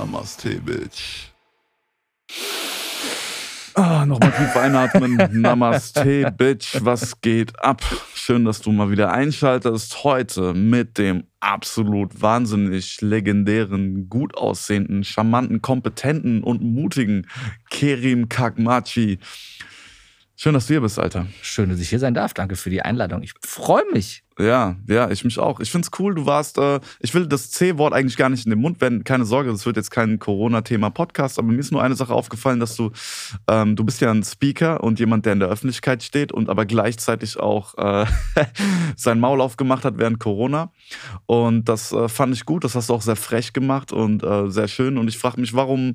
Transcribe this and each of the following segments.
Namaste, Bitch. Ah, Nochmal tief einatmen. Namaste, Bitch. Was geht ab? Schön, dass du mal wieder einschaltest. Heute mit dem absolut wahnsinnig legendären, gut aussehenden, charmanten, kompetenten und mutigen Kerim Kakmachi. Schön, dass du hier bist, Alter. Schön, dass ich hier sein darf. Danke für die Einladung. Ich freue mich. Ja, ja, ich mich auch. Ich find's cool, du warst, äh, ich will das C-Wort eigentlich gar nicht in den Mund wenden. Keine Sorge, das wird jetzt kein Corona-Thema-Podcast, aber mir ist nur eine Sache aufgefallen, dass du, ähm, du bist ja ein Speaker und jemand, der in der Öffentlichkeit steht und aber gleichzeitig auch äh, sein Maul aufgemacht hat während Corona. Und das äh, fand ich gut, das hast du auch sehr frech gemacht und äh, sehr schön. Und ich frage mich, warum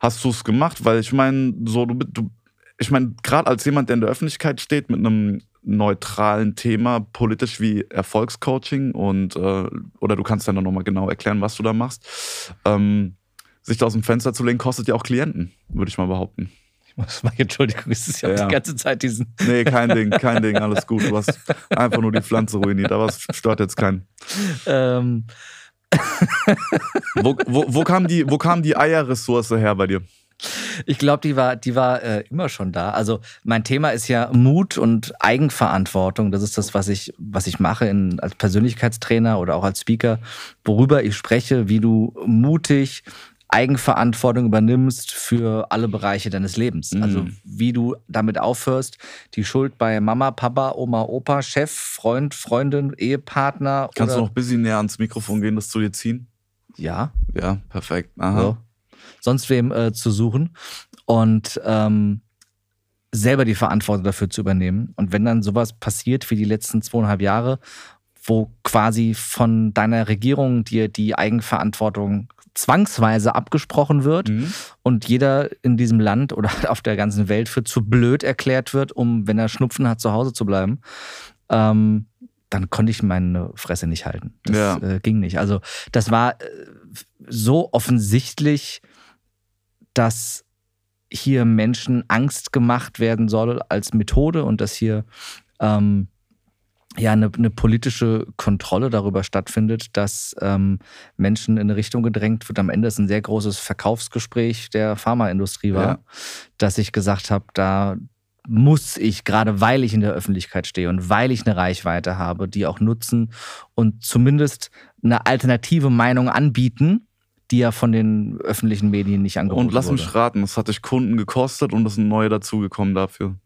hast du es gemacht? Weil ich meine, so, du, du ich meine, gerade als jemand, der in der Öffentlichkeit steht mit einem neutralen Thema, politisch wie Erfolgscoaching und äh, oder du kannst dann nochmal genau erklären, was du da machst. Ähm, sich da aus dem Fenster zu legen, kostet ja auch Klienten, würde ich mal behaupten. Ich muss mal, Entschuldigung, es ist ja, ja, die ganze Zeit diesen. Nee, kein Ding, kein Ding, alles gut. Du hast einfach nur die Pflanze ruiniert, aber es stört jetzt keinen. Ähm. wo, wo, wo, kam die, wo kam die Eierressource her bei dir? Ich glaube, die war, die war äh, immer schon da. Also mein Thema ist ja Mut und Eigenverantwortung. Das ist das, was ich, was ich mache in, als Persönlichkeitstrainer oder auch als Speaker, worüber ich spreche, wie du mutig Eigenverantwortung übernimmst für alle Bereiche deines Lebens. Mhm. Also wie du damit aufhörst, die Schuld bei Mama, Papa, Oma, Opa, Chef, Freund, Freundin, Ehepartner. Kannst du noch ein bisschen näher ans Mikrofon gehen, das zu dir ziehen? Ja. Ja, perfekt. Aha. So sonst wem äh, zu suchen und ähm, selber die Verantwortung dafür zu übernehmen. Und wenn dann sowas passiert wie die letzten zweieinhalb Jahre, wo quasi von deiner Regierung dir die Eigenverantwortung zwangsweise abgesprochen wird mhm. und jeder in diesem Land oder auf der ganzen Welt für zu blöd erklärt wird, um, wenn er Schnupfen hat, zu Hause zu bleiben, ähm, dann konnte ich meine Fresse nicht halten. Das ja. äh, ging nicht. Also das war äh, so offensichtlich dass hier Menschen Angst gemacht werden soll als Methode und dass hier ähm, ja eine, eine, politische Kontrolle darüber stattfindet, dass ähm, Menschen in eine Richtung gedrängt wird. Am Ende ist ein sehr großes Verkaufsgespräch der Pharmaindustrie war, ja. dass ich gesagt habe, da muss ich, gerade weil ich in der Öffentlichkeit stehe und weil ich eine Reichweite habe, die auch nutzen und zumindest eine alternative Meinung anbieten, die ja von den öffentlichen Medien nicht angeboten Und lass wurde. mich raten, es hat dich Kunden gekostet und es sind neue dazugekommen dafür.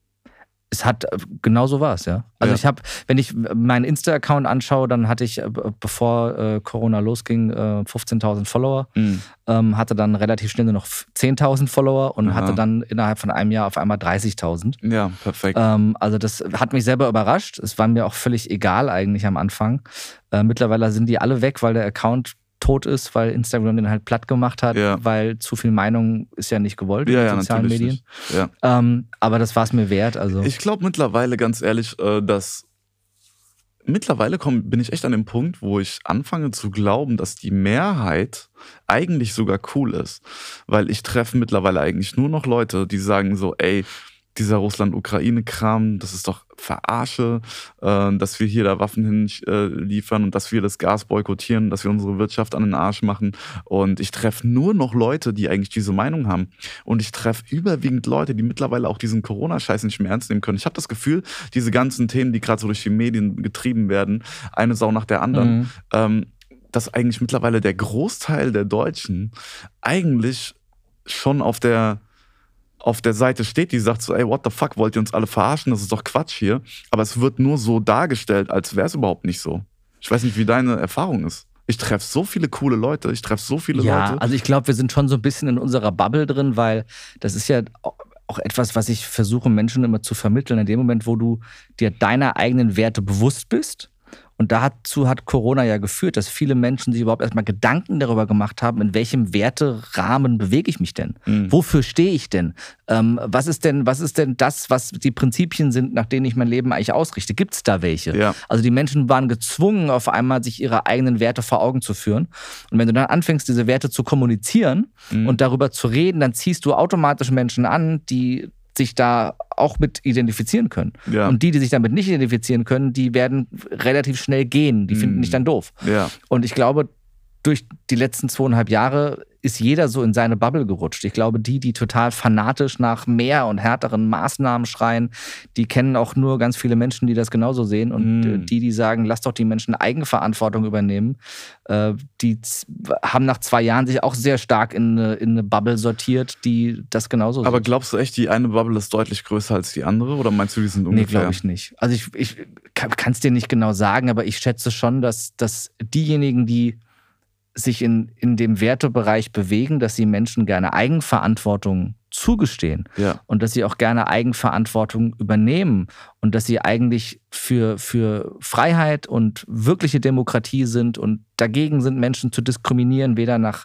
Es hat, äh, genau so war es, ja. Also ja. ich habe, wenn ich meinen Insta-Account anschaue, dann hatte ich, äh, bevor äh, Corona losging, äh, 15.000 Follower, mhm. ähm, hatte dann relativ schnell nur noch 10.000 Follower und Aha. hatte dann innerhalb von einem Jahr auf einmal 30.000. Ja, perfekt. Ähm, also das hat mich selber überrascht. Es war mir auch völlig egal eigentlich am Anfang. Äh, mittlerweile sind die alle weg, weil der Account tot ist, weil Instagram den halt platt gemacht hat, ja. weil zu viel Meinung ist ja nicht gewollt ja, in den sozialen Medien. Ja. Ähm, aber das war es mir wert. Also. Ich glaube mittlerweile, ganz ehrlich, äh, dass mittlerweile komm, bin ich echt an dem Punkt, wo ich anfange zu glauben, dass die Mehrheit eigentlich sogar cool ist. Weil ich treffe mittlerweile eigentlich nur noch Leute, die sagen so, ey, dieser Russland-Ukraine-Kram, das ist doch Verarsche, äh, dass wir hier da Waffen hinliefern äh, und dass wir das Gas boykottieren, dass wir unsere Wirtschaft an den Arsch machen. Und ich treffe nur noch Leute, die eigentlich diese Meinung haben. Und ich treffe überwiegend Leute, die mittlerweile auch diesen Corona-Scheiß nicht mehr ernst nehmen können. Ich habe das Gefühl, diese ganzen Themen, die gerade so durch die Medien getrieben werden, eine Sau nach der anderen, mhm. ähm, dass eigentlich mittlerweile der Großteil der Deutschen eigentlich schon auf der auf der Seite steht, die sagt so, ey, what the fuck, wollt ihr uns alle verarschen? Das ist doch Quatsch hier. Aber es wird nur so dargestellt, als wäre es überhaupt nicht so. Ich weiß nicht, wie deine Erfahrung ist. Ich treffe so viele coole Leute, ich treffe so viele ja, Leute. Ja, also ich glaube, wir sind schon so ein bisschen in unserer Bubble drin, weil das ist ja auch etwas, was ich versuche, Menschen immer zu vermitteln. In dem Moment, wo du dir deiner eigenen Werte bewusst bist und dazu hat Corona ja geführt, dass viele Menschen sich überhaupt erstmal Gedanken darüber gemacht haben, in welchem Werterahmen bewege ich mich denn? Mhm. Wofür stehe ich denn? Ähm, was ist denn, was ist denn das, was die Prinzipien sind, nach denen ich mein Leben eigentlich ausrichte? Gibt es da welche? Ja. Also die Menschen waren gezwungen, auf einmal sich ihre eigenen Werte vor Augen zu führen. Und wenn du dann anfängst, diese Werte zu kommunizieren mhm. und darüber zu reden, dann ziehst du automatisch Menschen an, die sich da auch mit identifizieren können. Ja. Und die, die sich damit nicht identifizieren können, die werden relativ schnell gehen. Die finden mhm. dich dann doof. Ja. Und ich glaube, durch die letzten zweieinhalb Jahre ist jeder so in seine Bubble gerutscht. Ich glaube, die, die total fanatisch nach mehr und härteren Maßnahmen schreien, die kennen auch nur ganz viele Menschen, die das genauso sehen. Und Mm. die, die sagen, lass doch die Menschen Eigenverantwortung übernehmen, äh, die haben nach zwei Jahren sich auch sehr stark in eine, in eine Bubble sortiert, die das genauso Aber sieht. glaubst du echt, die eine Bubble ist deutlich größer als die andere? Oder meinst du, die sind Nee, ungefähr? glaube ich nicht. Also ich, ich kann es dir nicht genau sagen, aber ich schätze schon, dass, dass diejenigen, die sich in, in dem Wertebereich bewegen, dass sie Menschen gerne Eigenverantwortung zugestehen Ja. und dass sie auch gerne Eigenverantwortung übernehmen und dass sie eigentlich für, für Freiheit und wirkliche Demokratie sind und dagegen sind, Menschen zu diskriminieren, weder nach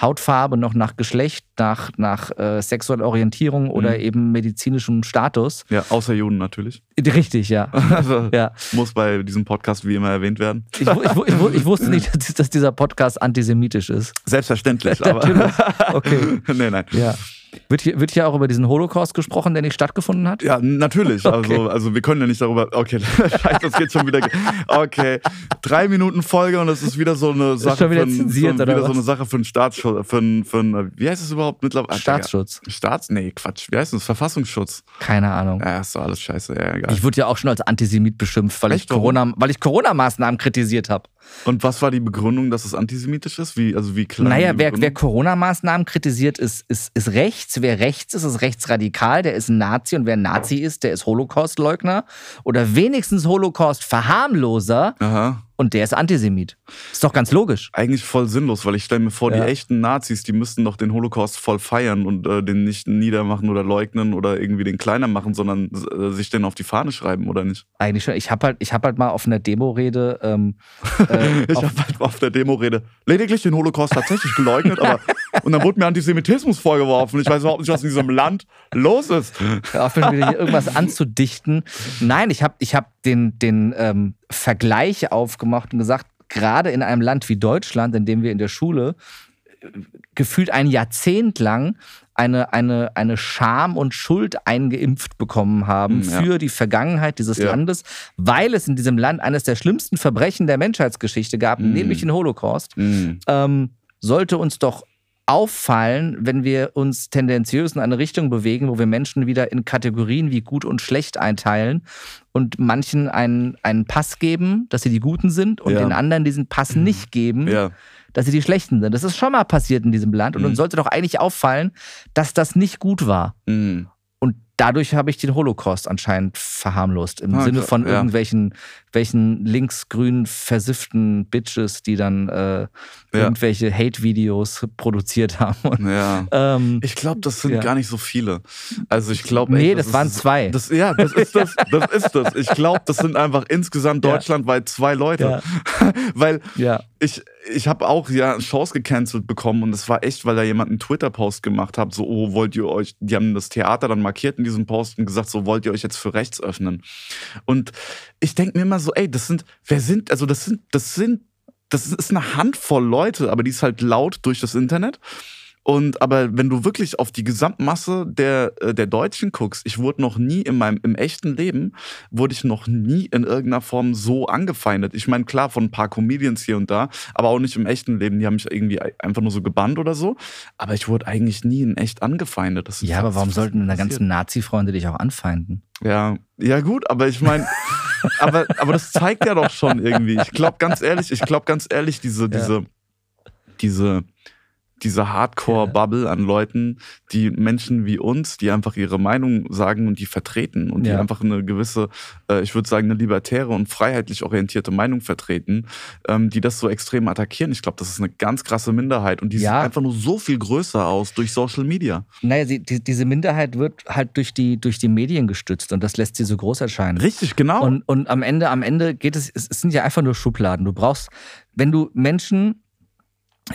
Hautfarbe noch nach Geschlecht, nach, nach äh, sexueller Orientierung oder Mhm. eben medizinischem Status. Ja, außer Juden natürlich. Richtig, ja. Also, ja. Muss bei diesem Podcast wie immer erwähnt werden. Ich, ich, ich, ich wusste nicht, dass, dass dieser Podcast antisemitisch ist. Selbstverständlich, aber. Okay. nee, nein. Ja. Wird hier, wird hier auch über diesen Holocaust gesprochen, der nicht stattgefunden hat? Ja, natürlich. Okay. Also, also wir können ja nicht darüber. Okay, Scheiße, das geht schon wieder. Okay, drei Minuten Folge und das ist wieder so eine Sache schon wieder für, zensiert, so, oder wieder so was? eine Sache für einen Staatsschutz, für einen, für einen, wie heißt es überhaupt mittlerweile? Staatsschutz. Staats? Nee, Quatsch. Wie heißt das? Verfassungsschutz. Keine Ahnung. Ja, ist doch alles scheiße. Ja, egal. Ich wurde ja auch schon als Antisemit beschimpft, weil ich Echt? Warum? Corona, weil ich Corona-Maßnahmen kritisiert habe. Und was war die Begründung, dass es antisemitisch ist? Wie, also wie klar? Naja, wer, wer? Corona-Maßnahmen kritisiert, ist, ist, ist rechts. Wer rechts ist, ist rechtsradikal. Der ist ein Nazi. Und wer ein Nazi ist, der ist Holocaustleugner. Oder wenigstens Holocaust-Verharmloser. Aha. Und der ist Antisemit. Ist doch ganz logisch. Eigentlich voll sinnlos, weil ich stelle mir vor, Ja. die echten Nazis, die müssten doch den Holocaust voll feiern und äh, den nicht niedermachen oder leugnen oder irgendwie den kleiner machen, sondern äh, sich den auf die Fahne schreiben, oder nicht? Eigentlich schon. Ich habe halt, ich hab halt mal auf einer Demo-Rede ähm, äh, Ich habe halt auf der Demo-Rede lediglich den Holocaust tatsächlich geleugnet, aber und dann wurde mir Antisemitismus vorgeworfen. Ich weiß überhaupt nicht, was in diesem Land los ist. auf wieder hier irgendwas anzudichten. Nein, ich habe ich hab den, den ähm, Vergleich aufgemacht und gesagt, gerade in einem Land wie Deutschland, in dem wir in der Schule äh, gefühlt ein Jahrzehnt lang eine, eine, eine Scham und Schuld eingeimpft bekommen haben Hm, ja. für die Vergangenheit dieses Ja. Landes, weil es in diesem Land eines der schlimmsten Verbrechen der Menschheitsgeschichte gab, Hm. nämlich den Holocaust Mhm. ähm, sollte uns doch auffallen, wenn wir uns tendenziös in eine Richtung bewegen, wo wir Menschen wieder in Kategorien wie gut und schlecht einteilen und manchen einen, einen Pass geben, dass sie die Guten sind und Ja. den anderen diesen Pass nicht geben, Ja. dass sie die Schlechten sind. Das ist schon mal passiert in diesem Land und Mhm. uns sollte doch eigentlich auffallen, dass das nicht gut war. Mhm. Dadurch habe ich den Holocaust anscheinend verharmlost. Im Ah, Sinne von ja. irgendwelchen welchen linksgrün versifften Bitches, die dann äh, irgendwelche Hate-Videos produziert haben. Und, Ja. ähm, Ich glaube, das sind Ja. gar nicht so viele. Also ich glaube Nee, das waren zwei. Das, ja, das ist das. Das ist das. Ich glaube, das sind einfach insgesamt Ja. deutschlandweit zwei Leute. Weil ja. ich, ich habe auch ja Shows gecancelt bekommen und es war echt, weil da jemand einen Twitter-Post gemacht hat, so, oh, wollt ihr euch, die haben das Theater dann markiert in diesem Post und gesagt, so, wollt ihr euch jetzt für rechts öffnen? Und ich denke mir immer so, ey, das sind, wer sind, also das sind, das sind, das ist eine Handvoll Leute, aber die ist halt laut durch das Internet. Und aber wenn du wirklich auf die Gesamtmasse der, äh, der Deutschen guckst, ich wurde noch nie in meinem im echten Leben, wurde ich noch nie in irgendeiner Form so angefeindet. Ich meine, klar, von ein paar Comedians hier und da, aber auch nicht im echten Leben. Die haben mich irgendwie einfach nur so gebannt oder so. Aber ich wurde eigentlich nie in echt angefeindet. Das ist ja, aber warum sollten deine passiert. ganzen Nazi-Freunde dich auch anfeinden? Ja, ja gut, aber ich meine, aber, aber das zeigt ja doch schon irgendwie. Ich glaube ganz ehrlich, ich glaube ganz ehrlich, diese, diese, diese, diese Hardcore-Bubble an Leuten, die Menschen wie uns, die einfach ihre Meinung sagen und die vertreten und die Ja. einfach eine gewisse, äh, ich würde sagen, eine libertäre und freiheitlich orientierte Meinung vertreten, ähm, die das so extrem attackieren. Ich glaube, das ist eine ganz krasse Minderheit und die Ja. sieht einfach nur so viel größer aus durch Social Media. Naja, sie, die, diese Minderheit wird halt durch die, durch die Medien gestützt und das lässt sie so groß erscheinen. Richtig, genau. Und, und am Ende, am Ende geht es es sind ja einfach nur Schubladen. Du brauchst, wenn du Menschen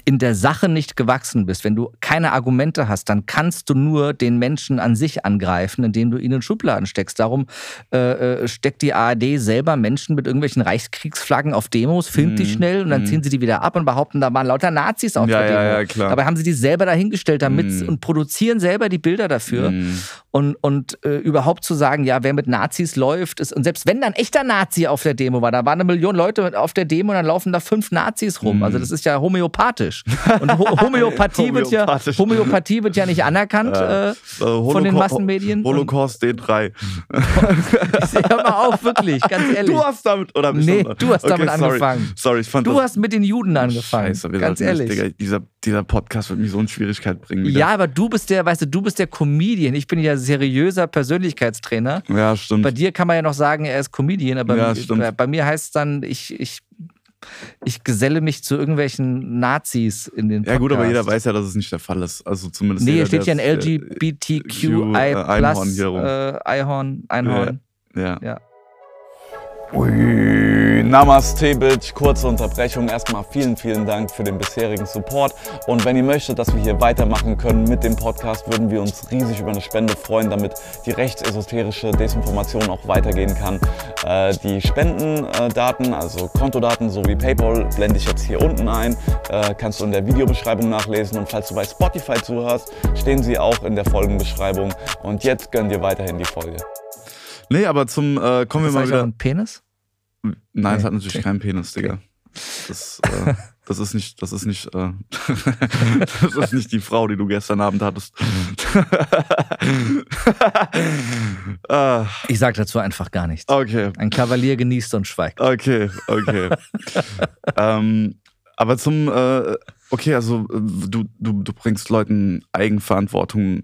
in der Sache nicht gewachsen bist, wenn du keine Argumente hast, dann kannst du nur den Menschen an sich angreifen, indem du ihnen in Schubladen steckst. Darum äh, äh, steckt die ARD selber Menschen mit irgendwelchen Reichskriegsflaggen auf Demos, filmt die Mhm. schnell und dann Mhm. ziehen sie die wieder ab und behaupten, da waren lauter Nazis auf Ja, der ja, Demo. ja, klar. Dabei haben sie die selber dahingestellt damit Mhm. und produzieren selber die Bilder dafür. Mhm. Und, und äh, überhaupt zu sagen, ja, wer mit Nazis läuft, ist, und selbst wenn da ein echter Nazi auf der Demo war, da waren eine Million Leute auf der Demo und dann laufen da fünf Nazis rum. Mhm. Also das ist ja homöopathisch homöopathisch. Und Ho Homöopathie, wird ja. Homöopathie wird ja nicht anerkannt äh, Äh, von den Holocaust- Massenmedien. Holocaust D3. Hör mal auf, wirklich, ganz ehrlich. Du hast damit, oder ich Nee, du hast damit sorry. angefangen. Sorry, ich fand Du das. hast mit den Juden angefangen. Scheiße, ganz ehrlich. Nicht, Digga, dieser, dieser Podcast wird mich so in Schwierigkeit bringen. Wieder. ja, aber du bist der, weißt du, du bist der Comedian. Ich bin ja seriöser Persönlichkeitstrainer. Ja, stimmt. Bei dir kann man ja noch sagen, er ist Comedian, aber Ja, bei, bei mir heißt es dann, ich, ich, ich geselle mich zu irgendwelchen Nazis in den Podcast. ja, gut, aber jeder weiß ja, dass es nicht der Fall ist. Also zumindest. Nee, jeder, hier steht ja ein es- LGBTQI äh, Einhorn hier rum. äh, Einhorn, Einhorn. Ja. Ja. Ui, Namaste, Bitch. Kurze Unterbrechung. Erstmal vielen, vielen Dank für den bisherigen Support. Und wenn ihr möchtet, dass wir hier weitermachen können mit dem Podcast, würden wir uns riesig über eine Spende freuen, damit die rechtsesoterische Desinformation auch weitergehen kann. Äh, die Spendendaten, also Kontodaten sowie PayPal, blende ich jetzt hier unten ein. Äh, kannst du in der Videobeschreibung nachlesen. Und falls du bei Spotify zuhörst, stehen sie auch in der Folgenbeschreibung. Und jetzt gönn dir weiterhin die Folge. Nee, aber zum, äh, kommen wir mal wieder. ein Penis? Nein, es Nee. hat natürlich Okay. keinen Penis, Digga. Das, äh, das ist nicht, das ist nicht, äh, das ist nicht die Frau, die du gestern Abend hattest. ah, Ich sag dazu einfach gar nichts. okay, Ein Kavalier genießt und schweigt. okay, okay. ähm, aber zum, äh, okay, also äh, du, du, du bringst Leuten Eigenverantwortung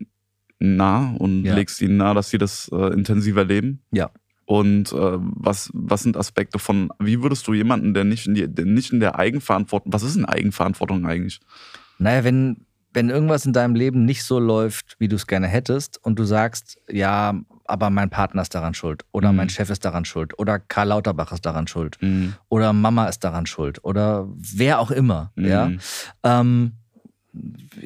nah und Ja. legst ihnen nahe, dass sie das äh, intensiver leben. Ja. Und äh, was, was sind Aspekte von, wie würdest du jemanden, der nicht in, die, der nicht in der Eigenverantwortung, was ist denn Eigenverantwortung eigentlich? Naja, wenn, wenn irgendwas in deinem Leben nicht so läuft, wie du es gerne hättest, und du sagst, ja, aber mein Partner ist daran schuld, oder Mhm. mein Chef ist daran schuld, oder Karl Lauterbach ist daran schuld, Mhm. oder Mama ist daran schuld, oder wer auch immer, Mhm. ja. Ähm,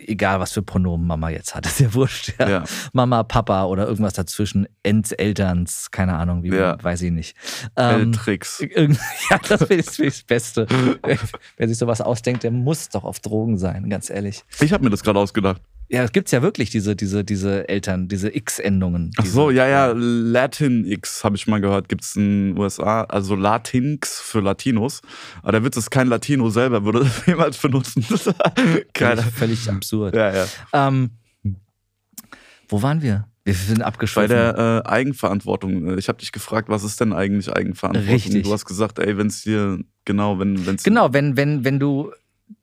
egal, was für Pronomen Mama jetzt hat, ist ja wurscht. Ja. Ja. Mama, Papa oder irgendwas dazwischen, Ents, Elterns, keine Ahnung, wie, Ja. weiß ich nicht. Ähm. Irgend- Ja, das ich das Beste. Wer sich sowas ausdenkt, der muss doch auf Drogen sein, ganz ehrlich. Ich habe mir das gerade ausgedacht. Ja, es gibt ja wirklich diese, diese, diese Eltern, diese X-Endungen. Ach so, ja, ja, Latin X habe ich mal gehört, gibt's in den USA, also Latinx für Latinos. Aber der Witz ist, kein Latino selber würde das jemals benutzen. Keiner. Völlig, völlig absurd. Ja, ja. Ähm, wo waren wir? Wir sind Bei abgeschweift. der äh, Eigenverantwortung. Ich habe dich gefragt, was ist denn eigentlich Eigenverantwortung? Richtig. Du hast gesagt, ey, wenn es dir, genau, wenn es Genau, wenn, wenn, wenn du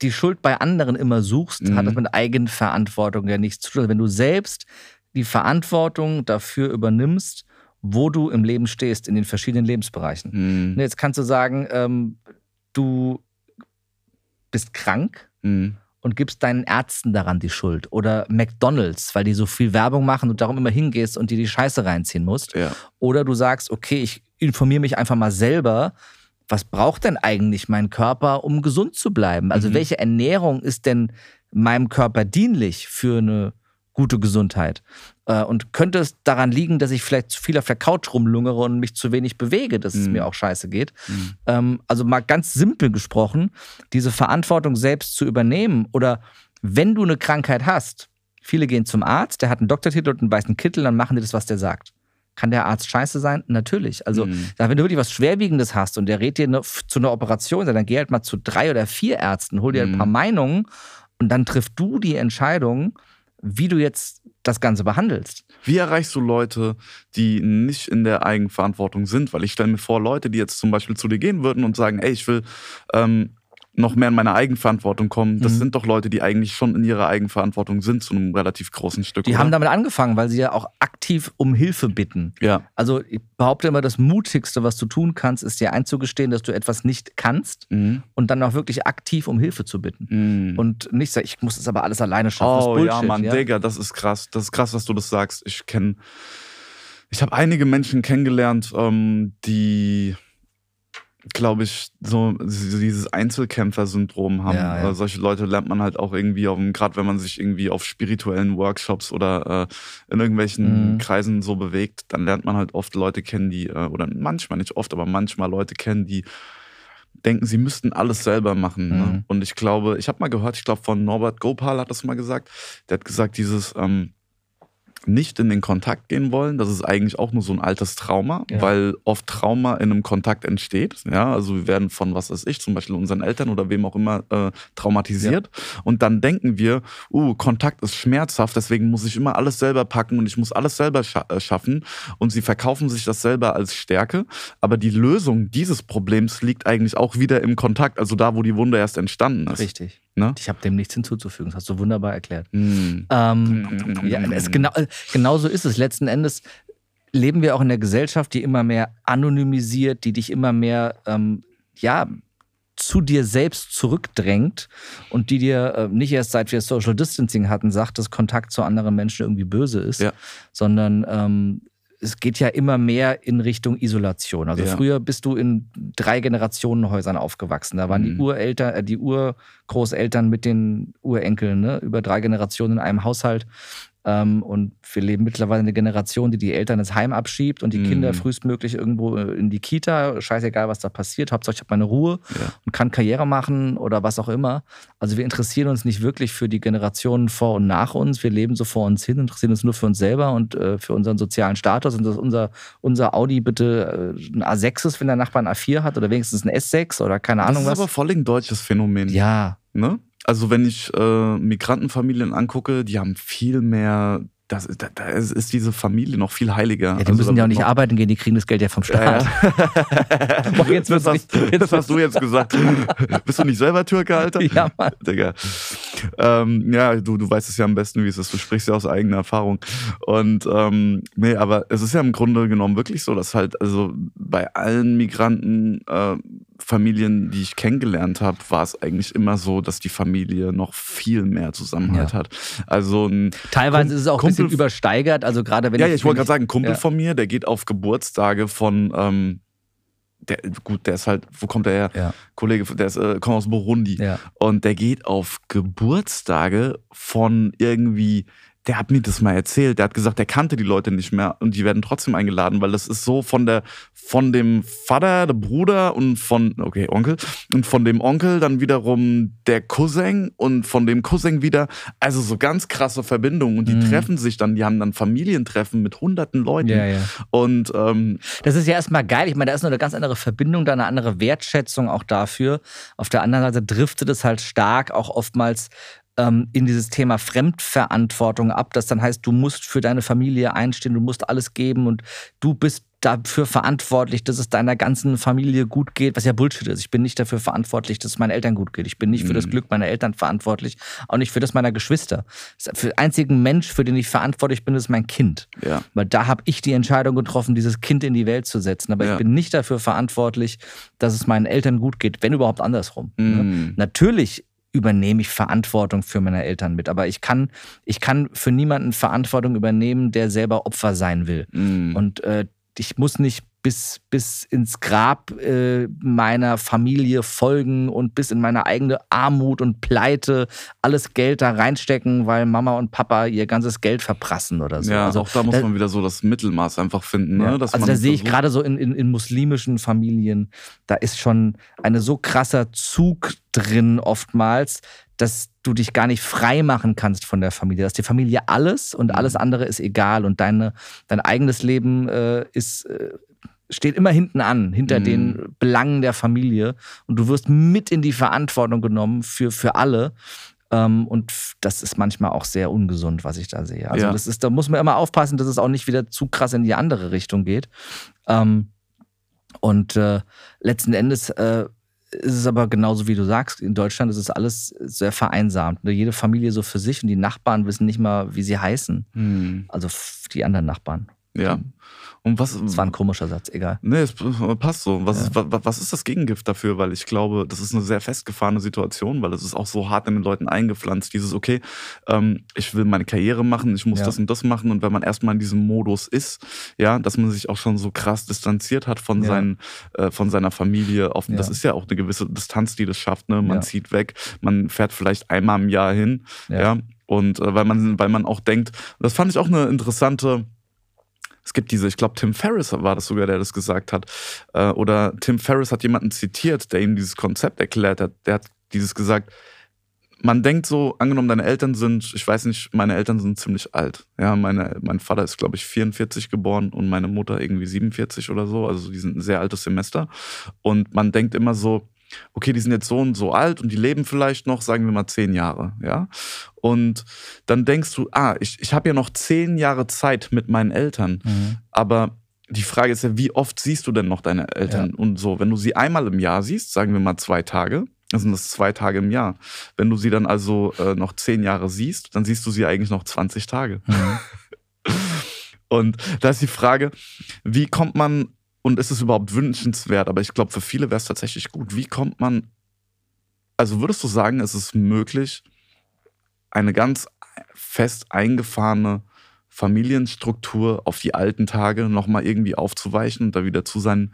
die Schuld bei anderen immer suchst, Mhm. hat das mit Eigenverantwortung ja nichts zu tun. Also Wenn du selbst die Verantwortung dafür übernimmst, wo du im Leben stehst, in den verschiedenen Lebensbereichen. Hm, Ne, Jetzt kannst du sagen, ähm, du bist krank hm, und gibst deinen Ärzten daran die Schuld. Oder McDonalds, weil die so viel Werbung machen und darum immer hingehst und dir die Scheiße reinziehen musst. ja. Oder du sagst, okay, ich informiere mich einfach mal selber, was braucht denn eigentlich mein Körper, um gesund zu bleiben? Also Mhm. welche Ernährung ist denn meinem Körper dienlich für eine gute Gesundheit? Äh, Und könnte es daran liegen, dass ich vielleicht zu viel auf der Couch rumlungere und mich zu wenig bewege, dass es Mhm. mir auch scheiße geht? Mhm. Ähm, also mal ganz simpel gesprochen, diese Verantwortung selbst zu übernehmen oder wenn du eine Krankheit hast, viele gehen zum Arzt, der hat einen Doktortitel und einen weißen Kittel, dann machen die das, was der sagt. Kann der Arzt scheiße sein? Natürlich. Also, Mhm. wenn du wirklich was Schwerwiegendes hast und der rät dir ne, zu einer Operation, dann geh halt mal zu drei oder vier Ärzten, hol dir ein Mhm. paar Meinungen und dann triff du die Entscheidung, wie du jetzt das Ganze behandelst. Wie erreichst du Leute, die nicht in der Eigenverantwortung sind? Weil ich stelle mir vor, Leute, die jetzt zum Beispiel zu dir gehen würden und sagen, ey, ich will ähm, noch mehr in meine Eigenverantwortung kommen, das Mhm. sind doch Leute, die eigentlich schon in ihrer Eigenverantwortung sind, zu einem relativ großen Stück. Die oder? haben damit angefangen, weil sie ja auch aktiv um Hilfe bitten. ja. Also ich behaupte immer, das Mutigste, was du tun kannst, ist dir einzugestehen, dass du etwas nicht kannst Mhm. und dann auch wirklich aktiv um Hilfe zu bitten. Mhm. Und nicht sagen, ich muss das aber alles alleine schaffen. Oh ja, Mann, Digga, das ist krass. Das ist krass, dass du das sagst. Ich kenne, ich habe einige Menschen kennengelernt, ähm, die, glaube ich, so dieses Einzelkämpfer-Syndrom haben. Ja, ja. Solche Leute lernt man halt auch irgendwie, auf, gerade wenn man sich irgendwie auf spirituellen Workshops oder äh, in irgendwelchen Mhm. Kreisen so bewegt, dann lernt man halt oft Leute kennen, die, äh, oder manchmal nicht oft, aber manchmal Leute kennen, die denken, sie müssten alles selber machen. Ne? Mhm. Und ich glaube, ich habe mal gehört, ich glaube von Norbert Gopal hat das mal gesagt, der hat gesagt, dieses, ähm, nicht in den Kontakt gehen wollen. Das ist eigentlich auch nur so ein altes Trauma, Ja. weil oft Trauma in einem Kontakt entsteht. Ja, also wir werden von, was weiß ich, zum Beispiel unseren Eltern oder wem auch immer äh, traumatisiert. Und dann denken wir, uh, Kontakt ist schmerzhaft, deswegen muss ich immer alles selber packen und ich muss alles selber scha äh, schaffen. Und sie verkaufen sich das selber als Stärke. Aber die Lösung dieses Problems liegt eigentlich auch wieder im Kontakt, also da, wo die Wunde erst entstanden ist. Richtig. Ne? Ich habe dem nichts hinzuzufügen. Das hast du wunderbar erklärt. Hm. Ähm, ja, es genau, genau so ist es. Letzten Endes leben wir auch in einer Gesellschaft, die immer mehr anonymisiert, die dich immer mehr, ähm, ja, zu dir selbst zurückdrängt und die dir äh, nicht erst seit wir Social Distancing hatten, sagt, dass Kontakt zu anderen Menschen irgendwie böse ist, Ja. sondern ähm, es geht ja immer mehr in Richtung Isolation. Also Ja. früher bist du in drei Generationenhäusern aufgewachsen. Da waren die Mhm. Ureltern, äh, die Urgroßeltern mit den Urenkeln, ne? über drei Generationen in einem Haushalt. Ähm, und wir leben mittlerweile eine Generation, die die Eltern ins Heim abschiebt und die Mhm. Kinder frühestmöglich irgendwo äh, in die Kita. Scheißegal, was da passiert. Hauptsache, ich habe meine Ruhe Ja. und kann Karriere machen oder was auch immer. Also wir interessieren uns nicht wirklich für die Generationen vor und nach uns. Wir leben so vor uns hin, interessieren uns nur für uns selber und äh, für unseren sozialen Status. Und dass unser, unser Audi bitte äh, ein A6 ist, wenn der Nachbar ein A4 hat oder wenigstens ein S6 oder keine Das Ahnung ist was. aber voll ein deutsches Phänomen. ja, Ne? Also wenn ich äh, Migrantenfamilien angucke, die haben viel mehr, das, da, da ist diese Familie noch viel heiliger. ja die also müssen ja auch nicht arbeiten gehen, die kriegen das Geld ja vom Ja, Staat. ja. Boah, jetzt das, hast, richtig- das hast du jetzt gesagt. Bist du nicht selber Türke, Alter? Ja, Mann. Digga. Ähm, ja, du, du weißt es ja am besten, wie es ist. Du sprichst ja aus eigener Erfahrung. Und ähm, nee, aber es ist ja im Grunde genommen wirklich so, dass halt, also bei allen Migranten, äh, Familien, die ich kennengelernt habe, war es eigentlich immer so, dass die Familie noch viel mehr Zusammenhalt Ja. hat. Also ein Teilweise Kum- ist es auch ein Kumpel- bisschen übersteigert. Also gerade wenn ja, ich, ja, ich wollte gerade sagen, ein Kumpel ja. von mir, der geht auf Geburtstage von, ähm, der, gut, der ist halt, wo kommt der her? Ja. Kollege, der ist, äh, kommt aus Burundi. Ja. Und der geht auf Geburtstage von irgendwie, der hat mir das mal erzählt, der hat gesagt, der kannte die Leute nicht mehr und die werden trotzdem eingeladen, weil das ist so von der, von dem Vater, der Bruder und von, okay, Onkel, und von dem Onkel dann wiederum der Cousin und von dem Cousin wieder, also so ganz krasse Verbindungen und die Mhm. treffen sich dann, die haben dann Familientreffen mit hunderten Leuten Ja, ja. und ähm, Das ist ja erstmal geil. Ich meine, da ist noch eine ganz andere Verbindung, da eine andere Wertschätzung auch dafür. Auf der anderen Seite driftet es halt stark auch oftmals ähm, in dieses Thema Fremdverantwortung ab, das dann heißt, du musst für deine Familie einstehen, du musst alles geben und du bist dafür verantwortlich, dass es deiner ganzen Familie gut geht, was ja Bullshit ist. Ich bin nicht dafür verantwortlich, dass es meinen Eltern gut geht. Ich bin nicht für das Mhm. Glück meiner Eltern verantwortlich, auch nicht für das meiner Geschwister. Für den einzigen Mensch, für den ich verantwortlich bin, ist mein Kind. ja, Weil da habe ich die Entscheidung getroffen, dieses Kind in die Welt zu setzen. Aber Ja. ich bin nicht dafür verantwortlich, dass es meinen Eltern gut geht, wenn überhaupt andersrum. Ne? Mm. Natürlich übernehme ich Verantwortung für meine Eltern mit, aber ich kann, ich kann für niemanden Verantwortung übernehmen, der selber Opfer sein will. Mm. Und äh, ich muss nicht bis, bis ins Grab äh, meiner Familie folgen und bis in meine eigene Armut und Pleite alles Geld da reinstecken, weil Mama und Papa ihr ganzes Geld verprassen oder so. ja, also, auch da muss da- man wieder so das Mittelmaß einfach finden. Ne? ja, Dass also man da sehe ich gerade so in, in, in muslimischen Familien, da ist schon eine so krasser Zug drin oftmals, dass du dich gar nicht frei machen kannst von der Familie. Dass die Familie alles und alles Mhm. andere ist egal und deine, dein eigenes Leben äh, ist, äh, steht immer hinten an, hinter Mhm. den Belangen der Familie und du wirst mit in die Verantwortung genommen für, für alle. Ähm, und das ist manchmal auch sehr ungesund, was ich da sehe. Also Ja. das ist, da muss man immer aufpassen, dass es auch nicht wieder zu krass in die andere Richtung geht. Ähm, und äh, letzten Endes äh, ist es aber genauso, wie du sagst, in Deutschland ist es alles sehr vereinsamt. Ne? Jede Familie so für sich und die Nachbarn wissen nicht mal, wie sie heißen. Mm. Also die anderen Nachbarn. Ja. Und was, Das war ein komischer Satz, egal. Nee, es passt so. Was, Ja. ist, wa- was ist das Gegengift dafür? Weil ich glaube, das ist eine sehr festgefahrene Situation, weil es ist auch so hart in den Leuten eingepflanzt. Dieses, okay, ähm, ich will meine Karriere machen, ich muss Ja. das und das machen. Und wenn man erstmal in diesem Modus ist, ja, dass man sich auch schon so krass distanziert hat von, Ja. seinen, äh, von seiner Familie. Ja. Das ist ja auch eine gewisse Distanz, die das schafft. Ne? Man zieht weg, man fährt vielleicht einmal im Jahr hin. Ja. Ja. Und äh, weil man, weil man auch denkt, das fand ich auch eine interessante. Es gibt diese, ich glaube, Tim Ferriss war das sogar, der das gesagt hat. Äh, oder Tim Ferriss hat jemanden zitiert, der ihm dieses Konzept erklärt hat. Der hat dieses gesagt, man denkt so, angenommen, deine Eltern sind, ich weiß nicht, meine Eltern sind ziemlich alt. Ja, meine, mein Vater ist, glaube ich, 44 geboren und meine Mutter irgendwie 47 oder so. Also die sind ein sehr altes Semester. Und man denkt immer so, okay, die sind jetzt so und so alt und die leben vielleicht noch, sagen wir mal, zehn Jahre, ja. Und dann denkst du, ah, ich, ich habe ja noch zehn Jahre Zeit mit meinen Eltern, mhm. aber die Frage ist ja, wie oft siehst du denn noch deine Eltern? Ja. Und so, wenn du sie einmal im Jahr siehst, sagen wir mal zwei Tage, dann sind das zwei Tage im Jahr. Wenn du sie dann also äh, noch zehn Jahre siehst, dann siehst du sie eigentlich noch 20 Tage. Mhm. und da ist die Frage, wie kommt man, und ist es überhaupt wünschenswert, aber ich glaube, für viele wäre es tatsächlich gut, wie kommt man, also würdest du sagen, ist es möglich, eine ganz fest eingefahrene Familienstruktur auf die alten Tage nochmal irgendwie aufzuweichen und da wieder zu seinen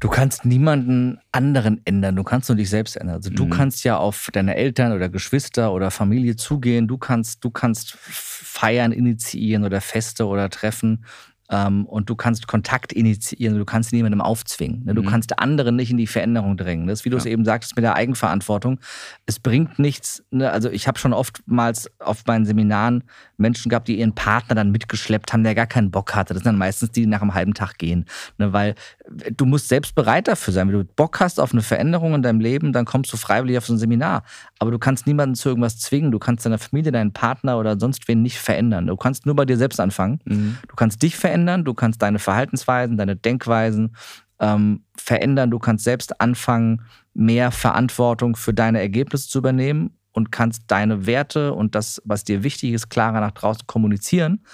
Du kannst niemanden anderen ändern, du kannst nur dich selbst ändern. Also du mhm. kannst ja auf deine Eltern oder Geschwister oder Familie zugehen, du kannst, du kannst Feiern initiieren oder Feste oder Treffen und du kannst Kontakt initiieren, du kannst niemandem aufzwingen. Ne? Du mhm. kannst anderen nicht in die Veränderung drängen. Das ist, wie du ja. es eben sagtest, mit der Eigenverantwortung. Es bringt nichts. Ne? Also ich habe schon oftmals auf meinen Seminaren Menschen gehabt, die ihren Partner dann mitgeschleppt haben, der gar keinen Bock hatte. Das sind dann meistens die, die nach einem halben Tag gehen. Ne? Weil du musst selbst bereit dafür sein. Wenn du Bock hast auf eine Veränderung in deinem Leben, dann kommst du freiwillig auf so ein Seminar. Aber du kannst niemanden zu irgendwas zwingen. Du kannst deine Familie, deinen Partner oder sonst wen nicht verändern. Du kannst nur bei dir selbst anfangen. Mhm. Du kannst dich verändern, du kannst deine Verhaltensweisen, deine Denkweisen ähm, verändern. Du kannst selbst anfangen, mehr Verantwortung für deine Ergebnisse zu übernehmen und kannst deine Werte und das, was dir wichtig ist, klarer nach draußen kommunizieren.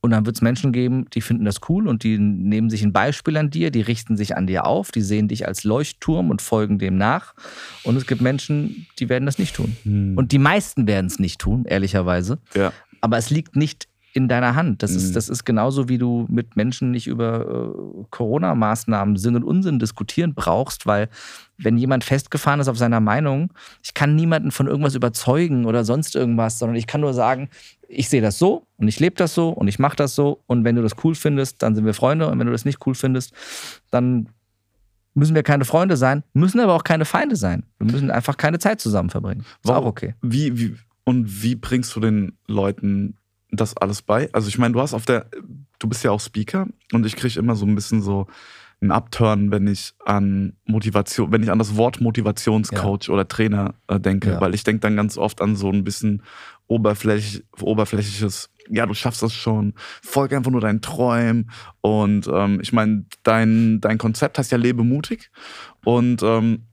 Und dann wird es Menschen geben, die finden das cool und die nehmen sich ein Beispiel an dir, die richten sich an dir auf, die sehen dich als Leuchtturm und folgen dem nach. Und es gibt Menschen, die werden das nicht tun. Hm. Und die meisten werden es nicht tun, ehrlicherweise. Ja. Aber es liegt nicht in deiner Hand. Das, mhm. ist, das ist genauso, wie du mit Menschen nicht über äh, Corona-Maßnahmen Sinn und Unsinn diskutieren brauchst, weil wenn jemand festgefahren ist auf seiner Meinung, ich kann niemanden von irgendwas überzeugen oder sonst irgendwas, sondern ich kann nur sagen, ich sehe das so und ich lebe das so und ich mache das so und wenn du das cool findest, dann sind wir Freunde und wenn du das nicht cool findest, dann müssen wir keine Freunde sein, müssen aber auch keine Feinde sein. Wir müssen einfach keine Zeit zusammen verbringen. Ist auch okay. Wie, wie, und wie bringst du den Leuten das alles bei? Also ich meine, du hast auf der, du bist ja auch Speaker und ich kriege immer so ein bisschen so ein Upturn, wenn ich an Motivation, wenn ich an das Wort Motivationscoach ja. oder Trainer äh, denke, ja. weil ich denke dann ganz oft an so ein bisschen oberflächlich, oberflächliches, ja, du schaffst das schon, folge einfach nur deinen Träumen und ähm, ich meine, dein, dein Konzept heißt ja lebe mutig und ähm,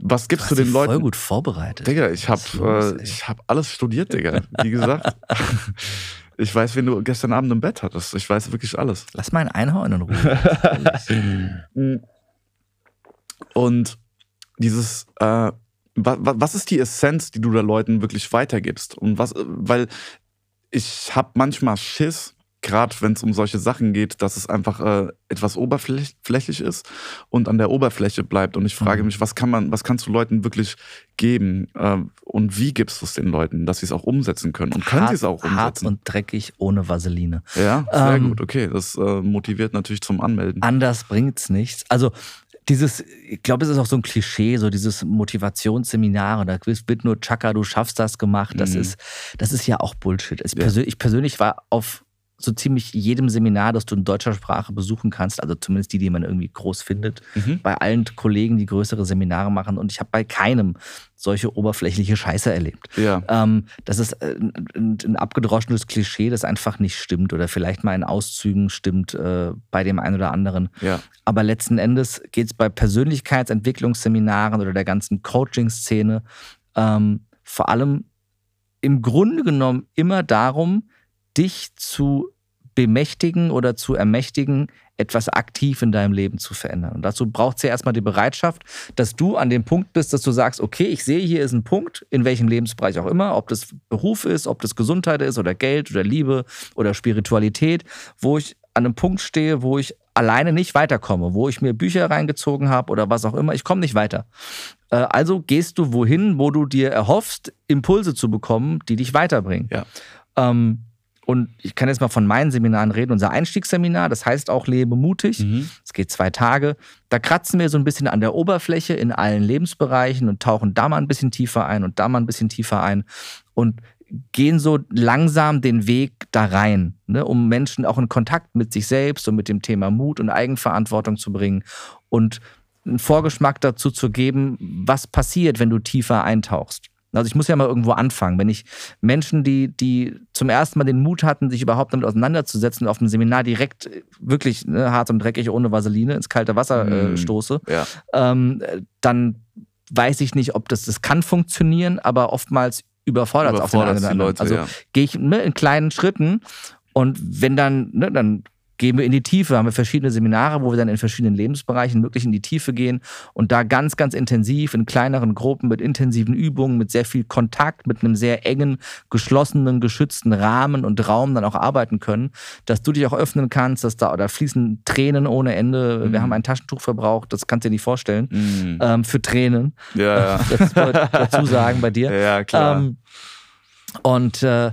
was gibst du, du den Leuten? Voll gut vorbereitet. Digga, ich habe äh, hab alles studiert, Digga. Wie gesagt. ich weiß, wen du gestern Abend im Bett hattest. Ich weiß wirklich alles. Lass mal einen Einhorn in Ruhe. Und dieses, äh, was ist die Essenz, die du da Leuten wirklich weitergibst? Und was, weil ich habe manchmal Schiss, gerade wenn es um solche Sachen geht, dass es einfach äh, etwas oberflächlich ist und an der Oberfläche bleibt. Und ich frage mhm. mich, was kann man, was kannst du Leuten wirklich geben äh, und wie gibst du es den Leuten, dass sie es auch umsetzen können und können sie es auch umsetzen? Hart und dreckig ohne Vaseline. Ja, sehr ähm, gut. Okay, das äh, motiviert natürlich zum Anmelden. Anders bringt's nichts. Also dieses, ich glaube, es ist auch so ein Klischee, so dieses Motivationsseminar, da wird nur Chaka, du schaffst das gemacht. Das mhm. ist, das ist ja auch Bullshit. Ich, ja. persönlich, ich persönlich war auf so ziemlich jedem Seminar, das du in deutscher Sprache besuchen kannst, also zumindest die, die man irgendwie groß findet, mhm. bei allen Kollegen, die größere Seminare machen. Und ich habe bei keinem solche oberflächliche Scheiße erlebt. Ja. Ähm, das ist äh, ein, ein, abgedroschenes Klischee, das einfach nicht stimmt oder vielleicht mal in Auszügen stimmt äh, bei dem einen oder anderen. Ja. Aber letzten Endes geht es bei Persönlichkeitsentwicklungsseminaren oder der ganzen Coaching-Szene ähm, vor allem im Grunde genommen immer darum, dich zu bemächtigen oder zu ermächtigen, etwas aktiv in deinem Leben zu verändern. Und dazu braucht es ja erstmal die Bereitschaft, dass du an dem Punkt bist, dass du sagst, okay, ich sehe, hier ist ein Punkt, in welchem Lebensbereich auch immer, ob das Beruf ist, ob das Gesundheit ist oder Geld oder Liebe oder Spiritualität, wo ich an einem Punkt stehe, wo ich alleine nicht weiterkomme, wo ich mir Bücher reingezogen habe oder was auch immer, ich komme nicht weiter. Äh, also gehst du wohin, wo du dir erhoffst, Impulse zu bekommen, die dich weiterbringen. Ja. Ähm, und ich kann jetzt mal von meinen Seminaren reden, unser Einstiegsseminar, das heißt auch Lebe mutig. Mhm. Es geht zwei Tage. Da kratzen wir so ein bisschen an der Oberfläche in allen Lebensbereichen und tauchen da mal ein bisschen tiefer ein und da mal ein bisschen tiefer ein und gehen so langsam den Weg da rein, ne, um Menschen auch in Kontakt mit sich selbst und mit dem Thema Mut und Eigenverantwortung zu bringen und einen Vorgeschmack dazu zu geben, was passiert, wenn du tiefer eintauchst. Also ich muss ja mal irgendwo anfangen. Wenn ich Menschen, die, die zum ersten Mal den Mut hatten, sich überhaupt damit auseinanderzusetzen, auf dem Seminar direkt äh, wirklich ne, hart und dreckig ohne Vaseline ins kalte Wasser äh, Mm. stoße, Ja. ähm, dann weiß ich nicht, ob das, das kann funktionieren, aber oftmals überfordert es auch den anderen. Leute, also ja. gehe ich ne, in kleinen Schritten und wenn dann, ne, dann gehen wir in die Tiefe, haben wir verschiedene Seminare, wo wir dann in verschiedenen Lebensbereichen wirklich in die Tiefe gehen und da ganz, ganz intensiv in kleineren Gruppen mit intensiven Übungen, mit sehr viel Kontakt, mit einem sehr engen, geschlossenen, geschützten Rahmen und Raum dann auch arbeiten können, dass du dich auch öffnen kannst, dass da, da fließen Tränen ohne Ende. Wir Mhm. haben ein Taschentuch verbraucht, das kannst du dir nicht vorstellen, Mhm. ähm, für Tränen. Ja, ja. Das wollte ich dazu sagen bei dir. ja, klar. Ähm, und äh,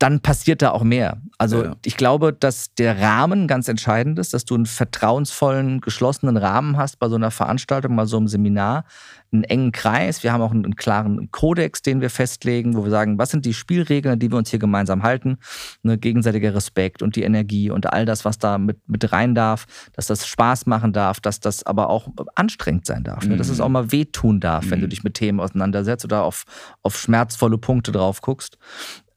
dann passiert da auch mehr. Also Ja. ich glaube, dass der Rahmen ganz entscheidend ist, dass du einen vertrauensvollen, geschlossenen Rahmen hast bei so einer Veranstaltung, bei so einem Seminar, einen engen Kreis. Wir haben auch einen, einen klaren Kodex, den wir festlegen, wo wir sagen, was sind die Spielregeln, die wir uns hier gemeinsam halten. Ne, gegenseitiger Respekt und die Energie und all das, was da mit, mit rein darf, dass das Spaß machen darf, dass das aber auch anstrengend sein darf. Ne? Dass es Mhm. auch mal wehtun darf, wenn du Mhm. dich mit Themen auseinandersetzt oder auf, auf schmerzvolle Punkte drauf guckst.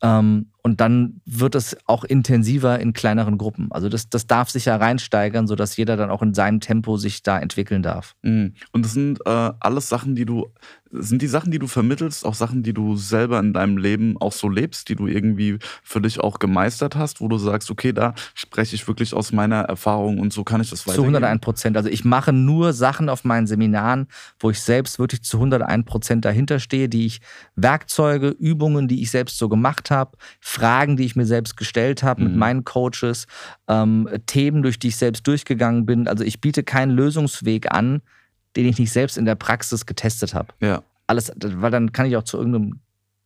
Ähm, und dann wird es auch intensiver in kleineren Gruppen. Also das, das darf sich ja reinsteigern, sodass jeder dann auch in seinem Tempo sich da entwickeln darf. Mhm. Und das sind äh, alles Sachen, die du, sind die Sachen, die du vermittelst, auch Sachen, die du selber in deinem Leben auch so lebst, die du irgendwie für dich auch gemeistert hast, wo du sagst, okay, da spreche ich wirklich aus meiner Erfahrung und so kann ich das Zu weitergeben. 101 Prozent. Also ich mache nur Sachen auf meinen Seminaren, wo ich selbst wirklich zu 101 Prozent dahinter stehe, die ich Werkzeuge, Übungen, die ich selbst so gemacht habe, Fragen, die ich mir selbst gestellt habe mit Mhm. meinen Coaches, ähm, Themen, durch die ich selbst durchgegangen bin. Also ich biete keinen Lösungsweg an, den ich nicht selbst in der Praxis getestet habe. Ja. Alles, weil dann kann ich auch zu irgendeinem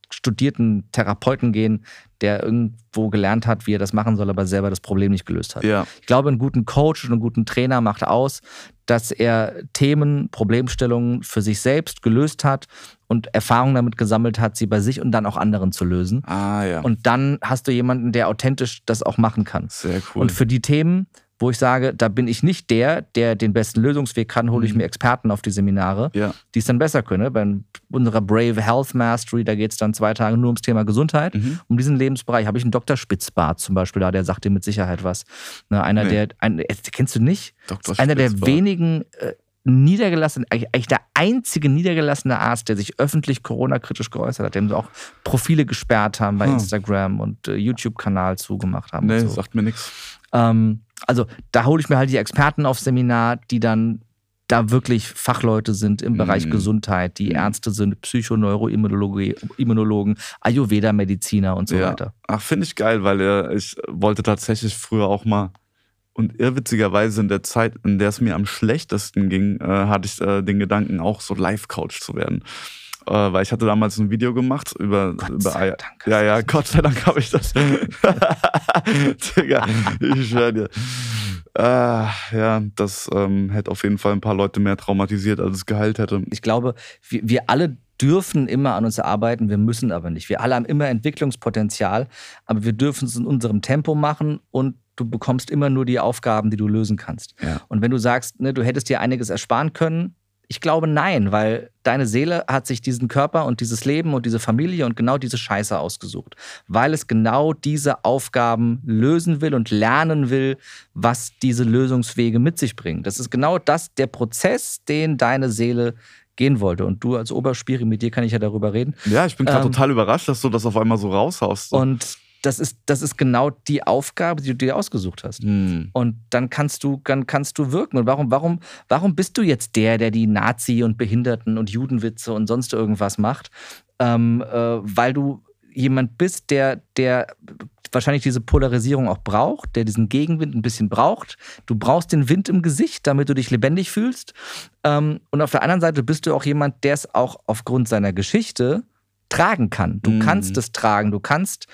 studierten Therapeuten gehen, der irgendwo gelernt hat, wie er das machen soll, aber selber das Problem nicht gelöst hat. Ja. Ich glaube, einen guten Coach und einen guten Trainer macht aus, dass er Themen, Problemstellungen für sich selbst gelöst hat und Erfahrungen damit gesammelt hat, sie bei sich und dann auch anderen zu lösen. Ah ja. Und dann hast du jemanden, der authentisch das auch machen kann. Sehr cool. Und für die Themen, wo ich sage, da bin ich nicht der, der den besten Lösungsweg kann, hole ich Mhm. mir Experten auf die Seminare, ja. die es dann besser können. Bei unserer Brave Health Mastery, da geht es dann zwei Tage nur ums Thema Gesundheit. Mhm. Um diesen Lebensbereich habe ich einen Dr. Spitzbart zum Beispiel da, der sagt dir mit Sicherheit was. Ne, einer, Nee. der, ein, kennst du nicht? Dr. Einer der wenigen äh, niedergelassenen, eigentlich der einzige niedergelassene Arzt, der sich öffentlich Corona-kritisch geäußert hat, dem sie auch Profile gesperrt haben bei Hm. Instagram und äh, YouTube-Kanal zugemacht haben. Nee, so. sagt mir nichts. Ähm, also da hole ich mir halt die Experten auf Seminar, die dann da wirklich Fachleute sind im Bereich Mhm. Gesundheit, die Mhm. Ärzte sind, Psychoneuroimmunologie, Immunologen, Ayurveda-Mediziner und so Ja. weiter. Ach, finde ich geil, weil äh, ich wollte tatsächlich früher auch mal und irrwitzigerweise in der Zeit, in der es mir am schlechtesten ging, äh, hatte ich äh, den Gedanken, auch so Live-Coach zu werden. Äh, weil ich hatte damals ein Video gemacht über, Gott über sei Dank hast Ja, ja, Gott sei Dank habe ich das. Digga, ich schwör dir. Ah, ja, das ähm, hätte auf jeden Fall ein paar Leute mehr traumatisiert, als es geheilt hätte. Ich glaube, wir, wir alle dürfen immer an uns arbeiten, wir müssen aber nicht. Wir alle haben immer Entwicklungspotenzial, aber wir dürfen es in unserem Tempo machen und du bekommst immer nur die Aufgaben, die du lösen kannst. Ja. Und wenn du sagst, ne, du hättest dir einiges ersparen können, ich glaube nein, weil deine Seele hat sich diesen Körper und dieses Leben und diese Familie und genau diese Scheiße ausgesucht, weil es genau diese Aufgaben lösen will und lernen will, was diese Lösungswege mit sich bringen. Das ist genau das, der Prozess, den deine Seele gehen wollte. Und du als Oberspiri, mit dir kann ich ja darüber reden. Ja, ich bin gerade Ähm, total überrascht, dass du das auf einmal so raushaust. Und das ist, das ist genau die Aufgabe, die du dir ausgesucht hast. Hm. Und dann kannst du, dann kannst du wirken. Und warum, warum, warum bist du jetzt der, der die Nazi- und Behinderten- und Judenwitze und sonst irgendwas macht? Ähm, äh, weil du jemand bist, der, der wahrscheinlich diese Polarisierung auch braucht, der diesen Gegenwind ein bisschen braucht. Du brauchst den Wind im Gesicht, damit du dich lebendig fühlst. Ähm, und auf der anderen Seite bist du auch jemand, der es auch aufgrund seiner Geschichte tragen kann. Du Mhm. kannst es tragen, du kannst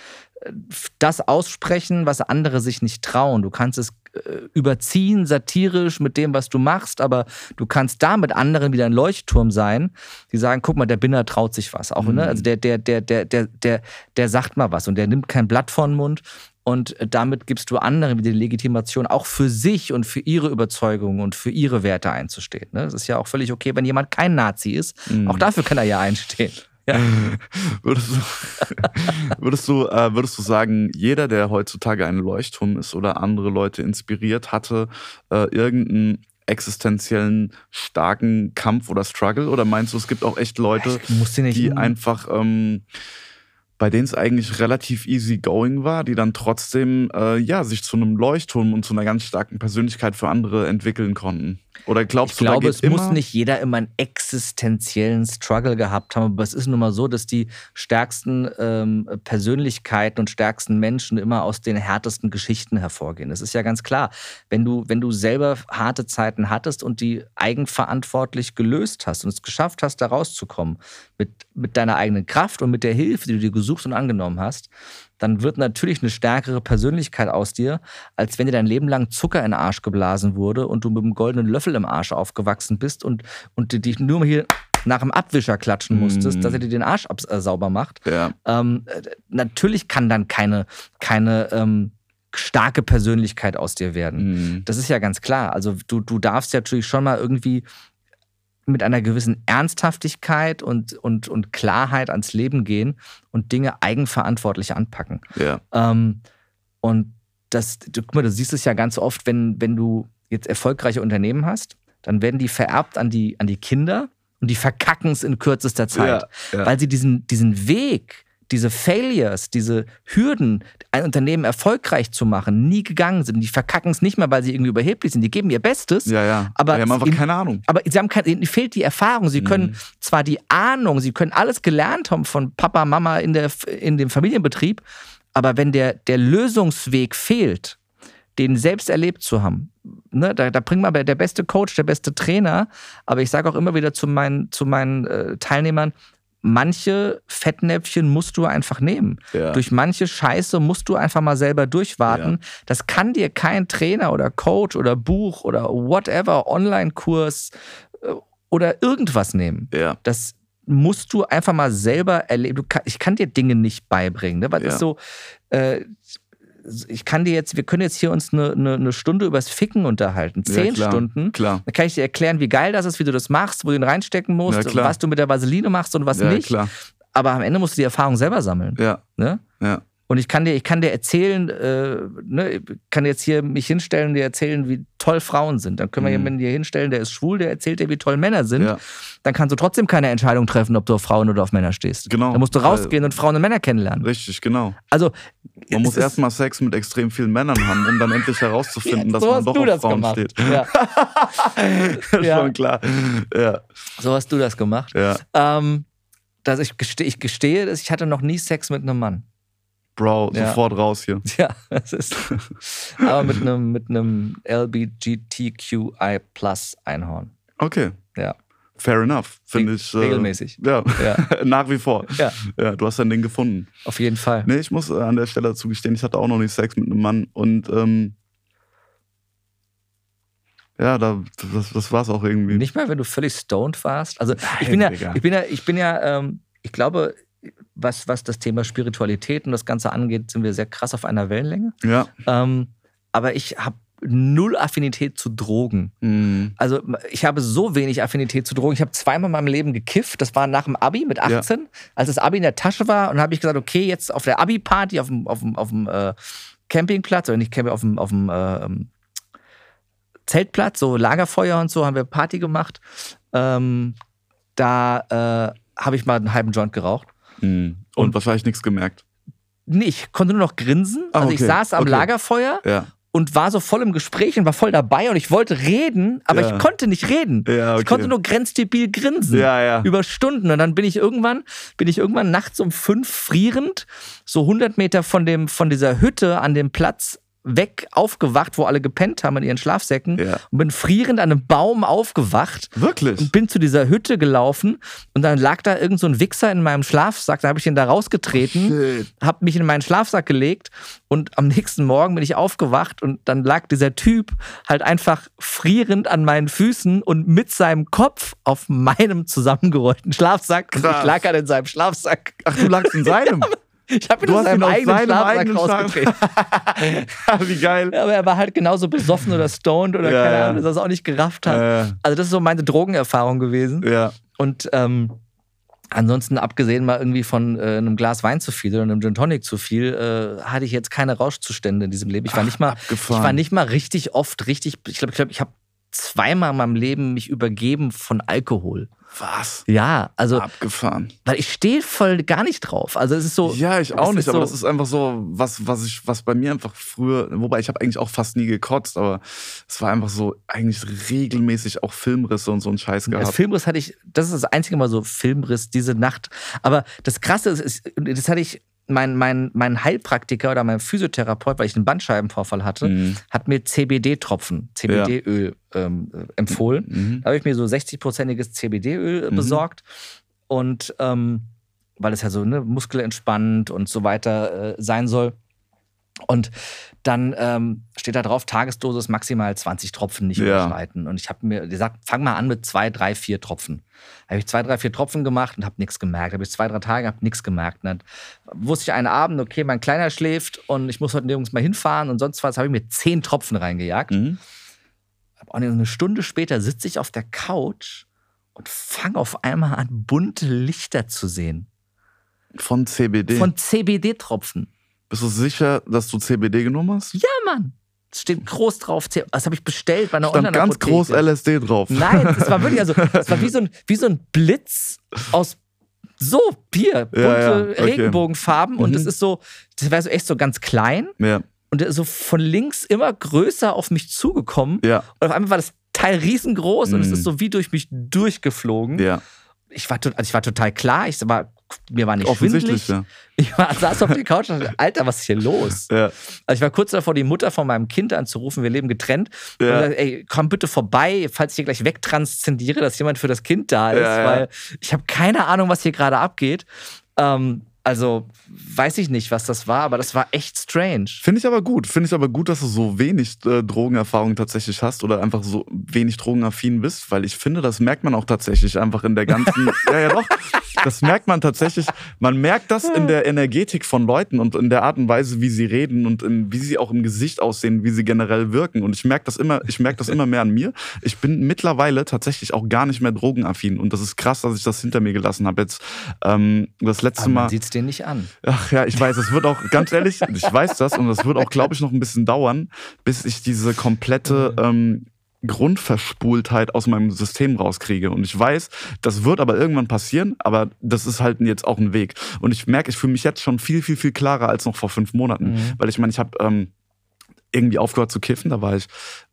das aussprechen, was andere sich nicht trauen. Du kannst es äh, überziehen, satirisch mit dem, was du machst, aber du kannst da mit anderen wieder ein Leuchtturm sein, die sagen, guck mal, der Binner traut sich was. Auch, mhm. ne? Also der, der, der, der, der, der, der sagt mal was und der nimmt kein Blatt vor den Mund und damit gibst du anderen wieder die Legitimation, auch für sich und für ihre Überzeugungen und für ihre Werte einzustehen. Ne? Das ist ja auch völlig okay, wenn jemand kein Nazi ist. Mhm. Auch dafür kann er ja einstehen. Ja. Würdest du, würdest, du, äh, würdest du sagen, jeder, der heutzutage ein Leuchtturm ist oder andere Leute inspiriert, hatte äh, irgendeinen existenziellen starken Kampf oder Struggle? Oder meinst du, es gibt auch echt Leute, die einfach ähm, bei denen es eigentlich relativ easy going war, die dann trotzdem äh, ja sich zu einem Leuchtturm und zu einer ganz starken Persönlichkeit für andere entwickeln konnten. Oder glaubst ich du, glaube, da es muss nicht jeder immer einen existenziellen Struggle gehabt haben, aber es ist nun mal so, dass die stärksten ähm, Persönlichkeiten und stärksten Menschen immer aus den härtesten Geschichten hervorgehen. Das ist ja ganz klar. Wenn du, wenn du selber harte Zeiten hattest und die eigenverantwortlich gelöst hast und es geschafft hast, da rauszukommen, mit, mit deiner eigenen Kraft und mit der Hilfe, die du dir gesucht und angenommen hast, dann wird natürlich eine stärkere Persönlichkeit aus dir, als wenn dir dein Leben lang Zucker in den Arsch geblasen wurde und du mit einem goldenen Löffel im Arsch aufgewachsen bist und, und dich nur mal hier nach dem Abwischer klatschen musstest, mm. dass er dir den Arsch ab, äh, sauber macht. Ja. Ähm, äh, natürlich kann dann keine, keine ähm, starke Persönlichkeit aus dir werden. Mm. Das ist ja ganz klar. Also du, du darfst ja natürlich schon mal irgendwie mit einer gewissen Ernsthaftigkeit und, und, und Klarheit ans Leben gehen und Dinge eigenverantwortlich anpacken. Ja. Ähm, und das, du, guck mal, du siehst es ja ganz oft, wenn, wenn du jetzt erfolgreiche Unternehmen hast, dann werden die vererbt an die, an die Kinder und die verkacken es in kürzester Zeit, ja, ja. weil sie diesen, diesen Weg diese Failures, diese Hürden, ein Unternehmen erfolgreich zu machen, nie gegangen sind. Die verkacken es nicht mehr, weil sie irgendwie überheblich sind. Die geben ihr Bestes. Ja, ja. Aber die haben einfach ihnen, keine Ahnung. Aber sie haben keine, ihnen fehlt die Erfahrung. Sie mhm. können zwar die Ahnung, sie können alles gelernt haben von Papa, Mama in, der, in dem Familienbetrieb, aber wenn der, der Lösungsweg fehlt, den selbst erlebt zu haben. Ne, da, da bringt man der beste Coach, der beste Trainer. Aber ich sage auch immer wieder zu meinen, zu meinen äh, Teilnehmern, manche Fettnäpfchen musst du einfach nehmen. Ja. Durch manche Scheiße musst du einfach mal selber durchwarten. Ja. Das kann dir kein Trainer oder Coach oder Buch oder whatever, Online-Kurs äh, oder irgendwas nehmen. Ja. Das musst du einfach mal selber erleben. Ich kann dir Dinge nicht beibringen, ne? weil ja. ist so, äh, ich kann dir jetzt, wir können jetzt hier uns eine, eine, eine Stunde übers Ficken unterhalten. Zehn ja, klar, Stunden. Klar. Dann kann ich dir erklären, wie geil das ist, wie du das machst, wo du ihn reinstecken musst, ja, was du mit der Vaseline machst und was ja, nicht. Klar. Aber am Ende musst du die Erfahrung selber sammeln. Ja. Ne? Ja. Und ich kann dir, ich kann dir erzählen, äh, ne, kann jetzt hier mich hinstellen und dir erzählen, wie toll Frauen sind. Dann können wir mhm. jemanden hier hinstellen, der ist schwul, der erzählt dir, wie toll Männer sind. Ja. Dann kannst du trotzdem keine Entscheidung treffen, ob du auf Frauen oder auf Männer stehst. Genau. Dann musst du rausgehen und Frauen und Männer kennenlernen. Richtig, genau. Also man muss erstmal Sex mit extrem vielen Männern haben, um dann endlich herauszufinden, dass so man doch auf Frauen gemacht. steht. Ja. ja. Schon klar. Ja. So hast du das gemacht. Ja. Ähm, dass ich, gestehe, ich gestehe, dass ich hatte noch nie Sex mit einem Mann. Bro, ja. sofort raus hier. Ja, das ist. aber mit einem mit einem LBGTQI Plus Einhorn. Okay. Ja. Fair enough, finde ich. Äh, regelmäßig. Ja, ja. nach wie vor. Ja. ja. Du hast dein Ding gefunden. Auf jeden Fall. Nee, ich muss äh, an der Stelle dazu gestehen, ich hatte auch noch nicht Sex mit einem Mann und ähm, ja, da, das, das war es auch irgendwie. Nicht mal, wenn du völlig stoned warst. Also ich bin ja, ich bin ja, ich bin ja, ähm, ich glaube, was, was das Thema Spiritualität und das Ganze angeht, sind wir sehr krass auf einer Wellenlänge. Ja. Ähm, aber ich habe null Affinität zu Drogen. Mhm. Also ich habe so wenig Affinität zu Drogen. Ich habe zweimal in meinem Leben gekifft. Das war nach dem Abi mit 18, ja. als das Abi in der Tasche war. Und habe ich gesagt, okay, jetzt auf der Abi-Party auf dem, auf dem, auf dem äh, Campingplatz, oder nicht auf dem, auf dem äh, Zeltplatz, so Lagerfeuer und so, haben wir Party gemacht. Ähm, da äh, habe ich mal einen halben Joint geraucht. Mhm. Und, und wahrscheinlich nichts gemerkt. Nee, ich konnte nur noch grinsen. Ah, also okay. ich saß am okay. Lagerfeuer ja. und war so voll im Gespräch und war voll dabei und ich wollte reden, aber ja. ich konnte nicht reden. Ja, okay. Ich konnte nur grenzdebil grinsen. Über Stunden. Und dann bin ich irgendwann, bin ich irgendwann nachts um fünf frierend, so 100 Meter von, dem, von dieser Hütte an dem Platz weg aufgewacht, wo alle gepennt haben in ihren Schlafsäcken Ja. und bin frierend an einem Baum aufgewacht Wirklich? und bin zu dieser Hütte gelaufen und dann lag da irgend so ein Wichser in meinem Schlafsack, da habe ich den da rausgetreten, Shit. habe mich in meinen Schlafsack gelegt und am nächsten Morgen bin ich aufgewacht und dann lag dieser Typ halt einfach frierend an meinen Füßen und mit seinem Kopf auf meinem zusammengerollten Schlafsack. Und Krass. ich lag halt in seinem Schlafsack. Ach, du lagst in seinem? Ich habe ihn Du aus ihn seinem aus eigenen Schlafsack eigenen rausgetreten. Wie geil. Ja, aber er war halt genauso besoffen oder stoned oder Ja, keine ja. Ahnung, dass er es auch nicht gerafft hat. Äh, Also das ist so meine Drogenerfahrung gewesen. ja. Und ähm, ansonsten, abgesehen mal irgendwie von äh, einem Glas Wein zu viel oder einem Gin Tonic zu viel, äh, hatte ich jetzt keine Rauschzustände in diesem Leben. Ich war Ach, nicht mal, abgefahren. ich war nicht mal richtig oft richtig. Ich glaube, ich, glaub, ich habe zweimal in meinem Leben mich übergeben von Alkohol. Was? Ja, also, Abgefahren. weil ich stehe voll gar nicht drauf. Also es ist so. Ja, ich auch nicht, ist aber so- das ist einfach so, was, was ich, was bei mir einfach früher, wobei ich habe eigentlich auch fast nie gekotzt, aber es war einfach so eigentlich regelmäßig auch Filmrisse und so ein Scheiß gehabt. Filmriss hatte ich, das ist das einzige Mal so Filmriss diese Nacht. Aber das Krasse ist, ist das hatte ich, mein, mein, mein Heilpraktiker oder mein Physiotherapeut, weil ich einen Bandscheibenvorfall hatte, Mhm. hat mir CBD-Tropfen, CBD-Öl ähm, äh, empfohlen. Mhm. Da habe ich mir so 60-prozentiges CBD-Öl Mhm. besorgt. Und ähm, weil es ja so ne, muskelentspannend und so weiter äh, sein soll. Und dann ähm, steht da drauf, Tagesdosis maximal 20 Tropfen nicht Ja. überschreiten. Und ich habe mir gesagt, fang mal an mit zwei, drei, vier Tropfen. Habe ich zwei, drei, vier Tropfen gemacht und habe nichts gemerkt. Habe ich zwei, drei Tage, habe nichts gemerkt. Und dann wusste ich einen Abend, okay, mein Kleiner schläft und ich muss heute nirgends mal hinfahren und sonst was, habe ich mir zehn Tropfen reingejagt. Mhm. Und eine Stunde später sitze ich auf der Couch und fange auf einmal an, bunte Lichter zu sehen. Von CBD. Von CBD-Tropfen. Bist du sicher, dass du CBD genommen hast? Ja, Mann. Es steht groß drauf. Das habe ich bestellt bei einer Stand ganz Online-Apotheke. groß LSD drauf. Nein, es war wirklich, also, es war wie so ein, wie so ein Blitz aus so, hier, bunte Ja, ja, okay. Regenbogenfarben. Und Mhm. es ist so, das war so echt so ganz klein. Ja, Und so von links immer größer auf mich zugekommen. ja, Und auf einmal war das Teil riesengroß und es Mhm. ist so wie durch mich durchgeflogen. ja. Ich, war, also ich war total klar, ich war, mir war nicht Offensichtlich, schwindelig. ja. Ich war, saß auf der Couch und dachte, Alter, was ist hier los? Ja, Also ich war kurz davor, die Mutter von meinem Kind anzurufen, wir leben getrennt. Und Ja. gesagt, ey, komm bitte vorbei, falls ich hier gleich wegtranszendiere, dass jemand für das Kind da ist, ja. weil ich habe keine Ahnung, was hier gerade abgeht. Ähm, also weiß ich nicht, was das war, aber das war echt strange. Finde ich aber gut. Finde ich aber gut, dass du so wenig äh, Drogenerfahrung tatsächlich hast oder einfach so wenig drogenaffin bist, weil ich finde, das merkt man auch tatsächlich einfach in der ganzen. ja, ja, doch. Das merkt man tatsächlich. Man merkt das in der Energetik von Leuten und in der Art und Weise, wie sie reden und in, wie sie auch im Gesicht aussehen, wie sie generell wirken. Und ich merke das immer, ich merke das immer mehr an mir. Ich bin mittlerweile tatsächlich auch gar nicht mehr drogenaffin. Und das ist krass, dass ich das hinter mir gelassen habe. Jetzt ähm, das letzte Aber Mal. man sieht es dir nicht an. Ach ja, ich weiß, es wird auch, ganz ehrlich, ich weiß das und es wird auch, glaube ich, noch ein bisschen dauern, bis ich diese komplette ähm, Grundverspultheit aus meinem System rauskriege. Und ich weiß, das wird aber irgendwann passieren, aber das ist halt jetzt auch ein Weg. Und ich merke, ich fühle mich jetzt schon viel, viel, viel klarer als noch vor fünf Monaten. Mhm. Weil ich meine, ich habe ähm, irgendwie aufgehört zu kiffen, da war ich,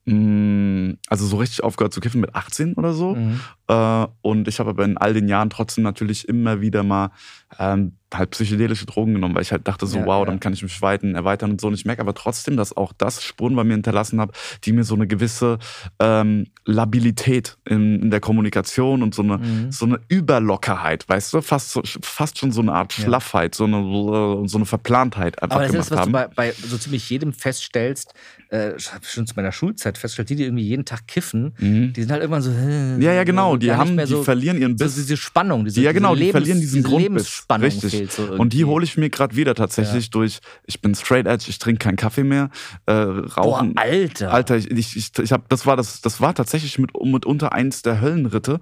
also so richtig aufgehört zu kiffen mit 18 oder so. Mhm. Äh, und ich habe aber in all den Jahren trotzdem natürlich immer wieder mal ähm, halt psychedelische Drogen genommen, weil ich halt dachte so, Ja, wow, ja. dann kann ich mich weiten, erweitern und so. Und ich merke aber trotzdem, dass auch das Spuren bei mir hinterlassen hat, die mir so eine gewisse ähm, Labilität in, in der Kommunikation und so eine, Mhm. so eine Überlockerheit, weißt du, fast, so, fast schon so eine Art Ja. Schlaffheit, so eine, so eine Verplantheit einfach Aber das gemacht ist, was haben. du bei, bei so ziemlich jedem feststellst, äh, ich hab schon zu meiner Schulzeit festgestellt, die, die irgendwie jeden Tag kiffen, Mhm. die sind halt irgendwann so. äh, Ja, ja, genau. Die, haben, die so, verlieren ihren so Biss. diese Spannung, diese, ja, genau, diese die verlieren diesen diese. Lebensspannung Richtig. fehlt so Und die hole ich mir gerade wieder tatsächlich durch, ich bin straight edge, ich trinke keinen Kaffee mehr, äh, rauchen. Boah, Alter. Alter, ich, ich, ich, ich hab, das war das, das war tatsächlich mit, mitunter eins der Höllenritte,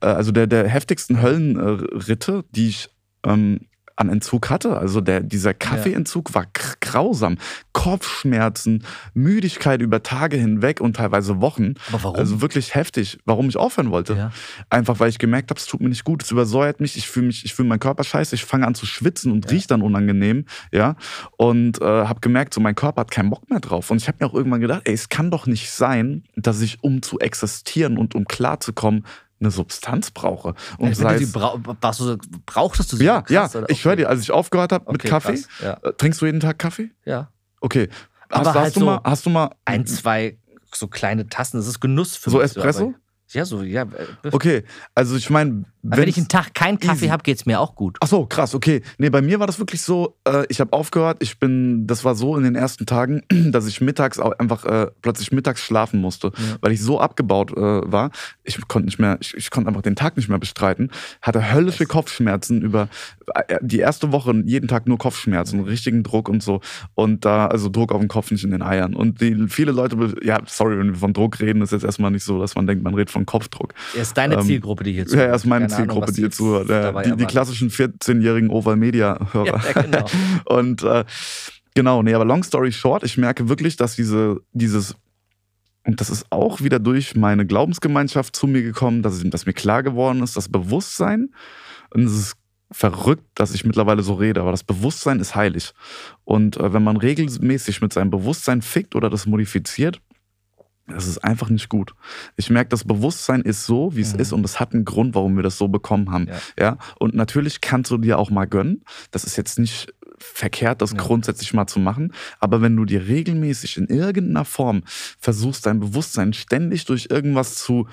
äh, also der, der heftigsten Höllenritte, die ich ähm, an Entzug hatte. Also der, dieser Kaffeeentzug war grausam. Kopfschmerzen, Müdigkeit über Tage hinweg und teilweise Wochen. Aber warum? Also wirklich heftig, warum ich aufhören wollte. Ja. Einfach weil ich gemerkt habe, es tut mir nicht gut, es übersäuert mich, ich fühle mich, ich fühle meinen Körper scheiße, ich fange an zu schwitzen und rieche dann unangenehm, ja. Und äh, habe gemerkt, so mein Körper hat keinen Bock mehr drauf. Und ich habe mir auch irgendwann gedacht, ey, es kann doch nicht sein, dass ich, um zu existieren und um klarzukommen, eine Substanz brauche. Und Wenn sei du es, du, so- brauchtest du sie ja, so krass, ja, oder? ich höre dir, als ich aufgehört habe mit Okay, Kaffee, krass, Ja. äh, trinkst du jeden Tag Kaffee? ja. Okay. Aber hast, halt hast, du so mal, hast du mal ein, zwei so kleine Tassen, das ist Genuss für so mich. Espresso? aber- Ja, so, ja. äh, Okay, also ich meine, wenn ich einen Tag keinen Kaffee habe, geht's mir auch gut. Ach so, krass, okay. Nee, bei mir war das wirklich so, äh, ich habe aufgehört, ich bin, das war so in den ersten Tagen, dass ich mittags auch einfach äh, plötzlich mittags schlafen musste, weil ich so abgebaut äh, war. Ich konnte nicht mehr, ich, ich konnte einfach den Tag nicht mehr bestreiten, hatte höllische Kopfschmerzen über äh, die erste Woche jeden Tag nur Kopfschmerzen, richtigen Druck und so. Und da, also Druck auf dem Kopf, nicht in den Eiern. Und die, viele Leute, ja, sorry, wenn wir von Druck reden, ist jetzt erstmal nicht so, dass man denkt, man redet von Kopfdruck. Er ist deine Ähm, Zielgruppe, die hier Ja, er ist meine Ahnung, Zielgruppe, was die hier zuhört. Ja, die, die klassischen 14-jährigen Oval-Media-Hörer. Ja, genau. Und äh, genau, nee, aber long story short, ich merke wirklich, dass diese, dieses, und das ist auch wieder durch meine Glaubensgemeinschaft zu mir gekommen, dass, es, dass mir klar geworden ist, das Bewusstsein, und es ist verrückt, dass ich mittlerweile so rede, aber das Bewusstsein ist heilig. Und äh, wenn man regelmäßig mit seinem Bewusstsein fickt oder das modifiziert, das ist einfach nicht gut. Ich merke, das Bewusstsein ist so, wie es Mhm. ist und es hat einen Grund, warum wir das so bekommen haben. Ja. Ja. Und natürlich kannst du dir auch mal gönnen. Das ist jetzt nicht verkehrt, das Ja. grundsätzlich mal zu machen. Aber wenn du dir regelmäßig in irgendeiner Form versuchst, dein Bewusstsein ständig durch irgendwas zu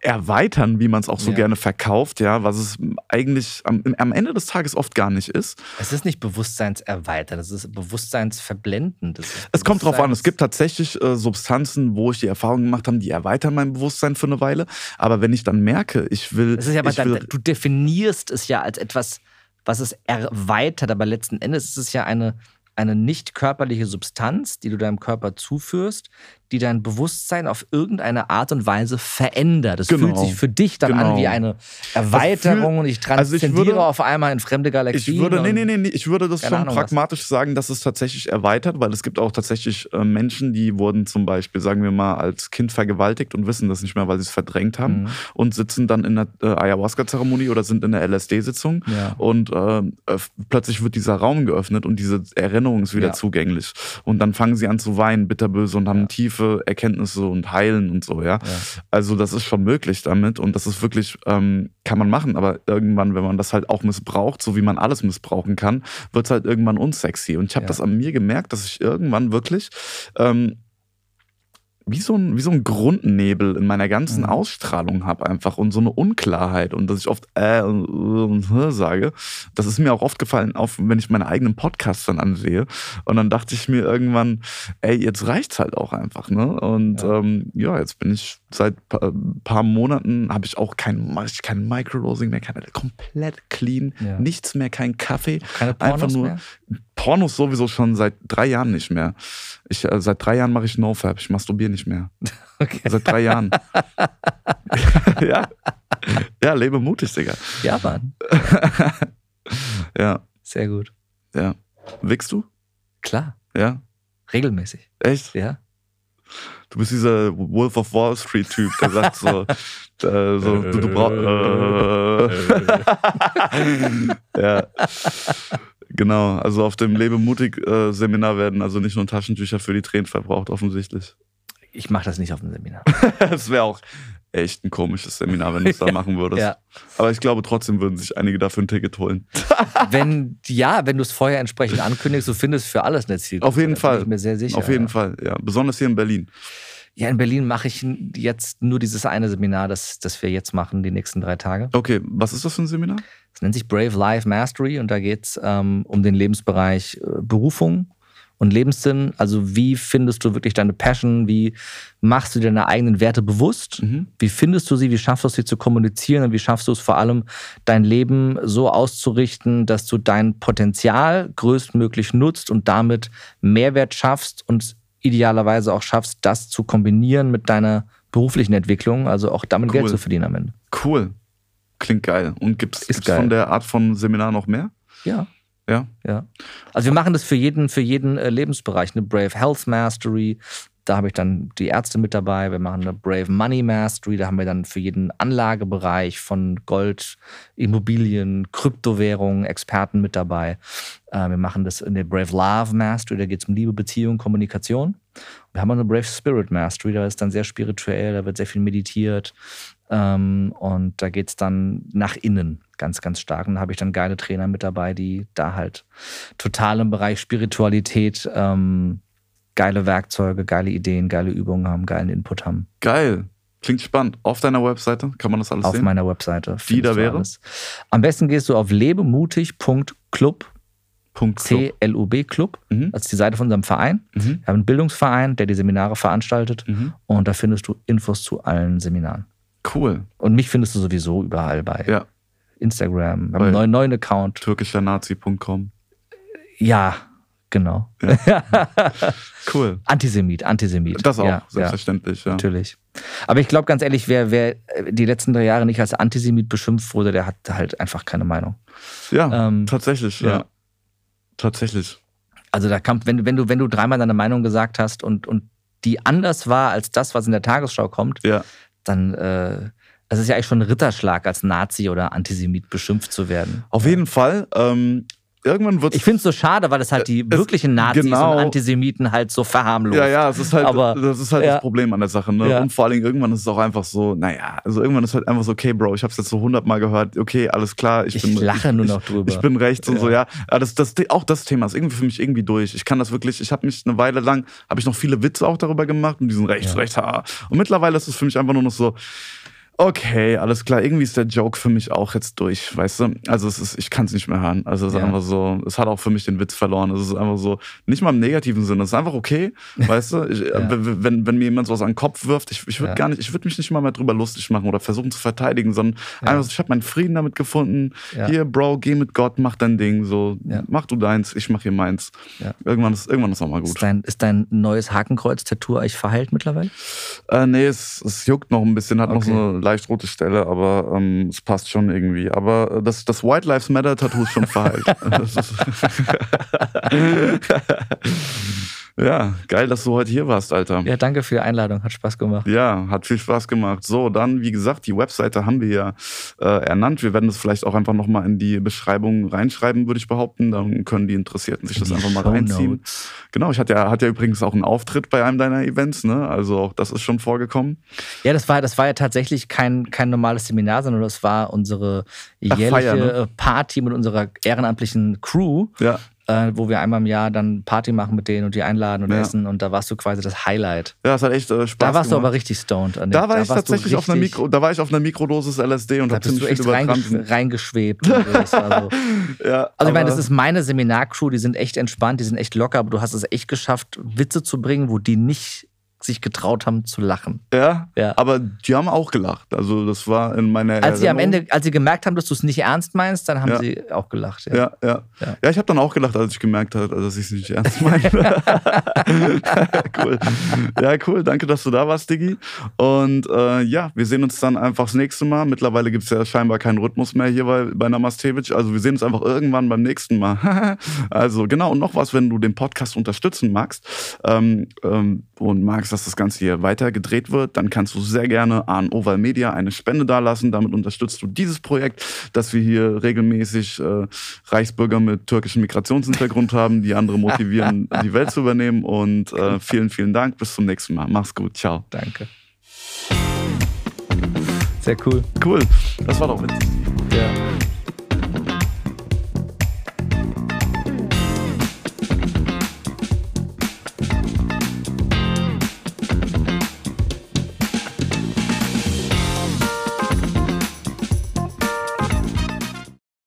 erweitern, wie man es auch so Ja. gerne verkauft, ja, was es eigentlich am, am Ende des Tages oft gar nicht ist. Es ist nicht bewusstseinserweitert, es ist bewusstseinsverblendend. Es, ist Es kommt drauf an, es Bewusstseins- gibt tatsächlich äh, Substanzen, wo ich die Erfahrung gemacht habe, die erweitern mein Bewusstsein für eine Weile. Aber wenn ich dann merke, ich will. Es ist ja aber dann, will du definierst es ja als etwas, was es erweitert, aber letzten Endes ist es ja eine, eine nicht körperliche Substanz, die du deinem Körper zuführst, die dein Bewusstsein auf irgendeine Art und Weise verändert. Es Genau. fühlt sich für dich dann an Genau. wie eine Erweiterung und ich also ich transzendiere würde- auf einmal in fremde Galaxien. Ich würde, nee, nee, nee, nee, ich würde das schon Ahnung was. pragmatisch sagen, dass es tatsächlich erweitert, weil es gibt auch tatsächlich äh, Menschen, die wurden zum Beispiel, sagen wir mal, als Kind vergewaltigt und wissen das nicht mehr, weil sie es verdrängt haben Mhm. und sitzen dann in der äh, Ayahuasca-Zeremonie oder sind in der LSD-Sitzung Ja. und äh, plötzlich wird dieser Raum geöffnet und diese Erinnerung ist wieder Ja. zugänglich. Und dann fangen sie an zu weinen, bitterböse und haben Ja. Tiefe Erkenntnisse und heilen und so, ja. Ja. Also das ist schon möglich damit und das ist wirklich, ähm, kann man machen, aber irgendwann, wenn man das halt auch missbraucht, so wie man alles missbrauchen kann, wird es halt irgendwann unsexy. Und ich habe Ja. das an mir gemerkt, dass ich irgendwann wirklich ähm, wie so, ein, wie so ein Grundnebel in meiner ganzen Mhm. Ausstrahlung habe einfach und so eine Unklarheit und dass ich oft äh und, und äh sage. Das ist mir auch oft gefallen, auch wenn ich meine eigenen Podcasts dann ansehe. Und dann dachte ich mir irgendwann, ey, jetzt reicht's halt auch einfach, ne? Und Ja. ähm, ja jetzt bin ich seit paar, paar Monaten habe ich auch kein, ich kein Microdosing mehr, keine, komplett clean, Ja. nichts mehr, kein Kaffee. Keine Pornos Einfach nur mehr? Pornos sowieso schon seit drei Jahren nicht mehr. Ich, äh, seit drei Jahren mache ich NoFap, ich masturbiere nicht mehr. Okay. Seit drei Jahren. ja. Ja, lebe mutig, Digga. Ja, Mann. Ja, Sehr gut. ja. Wickst du? Klar. Ja. Regelmäßig. Echt? Ja. Du bist dieser Wolf of Wall Street Typ, der sagt so, äh, so du, du brauchst. Äh. ja. Genau, also auf dem Lebe mutig äh, Seminar werden also nicht nur Taschentücher für die Tränen verbraucht, offensichtlich. Ich mache das nicht auf dem Seminar. Das wäre auch echt ein komisches Seminar, wenn du es da machen würdest. Ja. Aber ich glaube, trotzdem würden sich einige dafür ein Ticket holen. Wenn, ja, wenn du es vorher entsprechend ankündigst, du findest für alles eine Zielgruppe. Auf jeden da Fall. Bin ich mir sehr sicher. Auf jeden ja. Fall, ja. Besonders hier in Berlin. Ja, in Berlin mache ich jetzt nur dieses eine Seminar, das, das wir jetzt machen, die nächsten drei Tage. Okay, was ist das für ein Seminar? Das nennt sich Brave Life Mastery und da geht es ähm, um den Lebensbereich äh, Berufung und Lebenssinn. Also wie findest du wirklich deine Passion? Wie machst du deine eigenen Werte bewusst? Mhm. Wie findest du sie? Wie schaffst du es, sie zu kommunizieren? Und wie schaffst du es vor allem, dein Leben so auszurichten, dass du dein Potenzial größtmöglich nutzt und damit Mehrwert schaffst und idealerweise auch schaffst, das zu kombinieren mit deiner beruflichen Entwicklung, also auch damit Geld Cool. zu verdienen am Ende. Cool. Klingt geil. Und gibt es von der Art von Seminar noch mehr? Ja. Ja. Ja. Also wir machen das für jeden, für jeden äh, Lebensbereich. Eine Brave Health Mastery, da habe ich dann die Ärzte mit dabei. Wir machen eine Brave Money Mastery, da haben wir dann für jeden Anlagebereich von Gold, Immobilien, Kryptowährungen Experten mit dabei. Äh, wir machen das in der Brave Love Mastery, da geht es um Liebe, Beziehung, Kommunikation. Wir haben auch eine Brave Spirit Mastery, da ist dann sehr spirituell, da wird sehr viel meditiert. Ähm, und da geht es dann nach innen ganz, ganz stark. Und da habe ich dann geile Trainer mit dabei, die da halt total im Bereich Spiritualität ähm, geile Werkzeuge, geile Ideen, geile Übungen haben, geilen Input haben. Geil. Klingt spannend. Auf deiner Webseite kann man das alles Auf sehen? meiner Webseite. Die da wäre? alles. Am besten gehst du auf lebemutig.club. C-L-U-B Club. Mhm. Das ist die Seite von unserem Verein. Mhm. Wir haben einen Bildungsverein, der die Seminare veranstaltet. Mhm. Und da findest du Infos zu allen Seminaren. Cool. Und mich findest du sowieso überall bei Ja. Instagram. Wir haben einen neuen, neuen Account. Türkischernazi.com. Ja, genau. Cool. Antisemit, Antisemit. Das auch, Ja, ja, selbstverständlich. Ja. natürlich. Aber ich glaube ganz ehrlich, wer, wer die letzten drei Jahre nicht als Antisemit beschimpft wurde, der hat halt einfach keine Meinung. Ja, Ähm, tatsächlich. Ja. ja. Tatsächlich. Also da kam, wenn, du- wenn du, wenn du dreimal deine Meinung gesagt hast und, und die anders war als das, was in der Tagesschau kommt, Ja. Dann äh, es ist ja eigentlich schon ein Ritterschlag, als Nazi oder Antisemit beschimpft zu werden. Auf jeden Fall. Ähm, irgendwann wird Ich finde es so schade, weil es halt die Es- wirklichen Nazis genau. und Antisemiten halt so verharmlost. Ja, ja, es ist halt, Aber- das, ist halt ja. das Problem an der Sache. Ne? Ja. Und vor allen Dingen irgendwann ist es auch einfach so, naja, also irgendwann ist halt einfach so, okay, Bro, ich habe es jetzt so hundertmal gehört, okay, alles klar. Ich, Ich bin, lache ich, nur ich, noch drüber. Ich bin rechts und Ja. so, ja. ja das, das, auch das Thema ist irgendwie für mich irgendwie durch. Ich kann das wirklich, ich habe mich eine Weile lang, habe ich noch viele Witze auch darüber gemacht und diesen rechts, rechts, ha. Und mittlerweile ist es für mich einfach nur noch so, Okay, alles klar. Irgendwie ist der Joke für mich auch jetzt durch, weißt du? Also es ist, ich kann es nicht mehr hören. Also es ist Ja. einfach so, es hat auch für mich den Witz verloren. Es ist einfach so, nicht mal im negativen Sinne. Es ist einfach okay, weißt du? Ich, Ja. w- wenn, wenn mir jemand sowas an den Kopf wirft, ich, ich würde Ja. gar nicht, ich würde mich nicht mal mehr drüber lustig machen oder versuchen zu verteidigen, sondern einfach so, ich habe meinen Frieden damit gefunden. Ja. Hier, Bro, geh mit Gott, mach dein Ding. So, Ja. mach du deins, ich mach hier meins. Ja. Irgendwann ist, irgendwann ist auch mal gut. Ist dein, ist dein neues Hakenkreuz-Tattoo eigentlich verheilt mittlerweile? Äh, nee, es, es juckt noch ein bisschen, hat noch Okay. so eine leicht rote Stelle, aber ähm, es passt schon irgendwie. Aber äh, das, das White Lives Matter Tattoo ist schon verheilt. Ja, geil, dass du heute hier warst, Alter. Ja, danke für die Einladung. Hat Spaß gemacht. Ja, hat viel Spaß gemacht. So, dann, wie gesagt, die Webseite haben wir ja äh, ernannt. Wir werden das vielleicht auch einfach nochmal in die Beschreibung reinschreiben, würde ich behaupten. Dann können die Interessierten sich das Die einfach mal reinziehen. Shownotes. Genau, ich hatte ja, hatte ja übrigens auch einen Auftritt bei einem deiner Events, ne? Also auch das ist schon vorgekommen. Ja, das war, das war ja tatsächlich kein, kein normales Seminar, sondern das war unsere Ach, jährliche Feier, ne? Party mit unserer ehrenamtlichen Crew, Ja, äh, wo wir einmal im Jahr dann Party machen mit denen und die einladen und Ja. essen. Und da warst du quasi das Highlight. ja, es hat echt äh, Spaß Da warst du gemacht. aber richtig stoned. An dem- Da war ich warst du tatsächlich auf einer Mikro, da war ich auf einer Mikrodosis LSD und Da hab bist ziemlich du viel reingesch reingeschwebt. und so. Das. Ja, Also ich meine, das ist meine Seminarcrew, die sind echt entspannt, die sind echt locker, aber du hast es echt geschafft, Witze zu bringen, wo die nicht sich getraut haben zu lachen. ja, Ja. aber die haben auch gelacht. Also das war in meiner Als sie am Erinnerung- Ende, als sie gemerkt haben, dass du es nicht ernst meinst, dann haben Ja. sie auch gelacht. Ja, ja. Ja, Ja. ich habe dann auch gelacht, als ich gemerkt habe, dass ich es nicht ernst meine. cool. Ja, cool. Danke, dass du da warst, Diggi. Und äh, ja, wir sehen uns dann einfach das nächste Mal. Mittlerweile gibt es ja scheinbar keinen Rhythmus mehr hier bei, bei Namastevic. Also wir sehen uns einfach irgendwann beim nächsten Mal. also genau, und noch was, wenn du den Podcast unterstützen magst ähm, ähm, und magst, dass das Ganze hier weiter gedreht wird, dann kannst du sehr gerne an Oval Media eine Spende dalassen. Damit unterstützt du dieses Projekt, dass wir hier regelmäßig äh, Reichsbürger mit türkischem Migrationshintergrund haben, die andere motivieren, die Welt zu übernehmen. Und äh, vielen, vielen Dank. Bis zum nächsten Mal. Mach's gut. Ciao. Danke. Sehr cool. Cool. Das war doch witzig. Ja.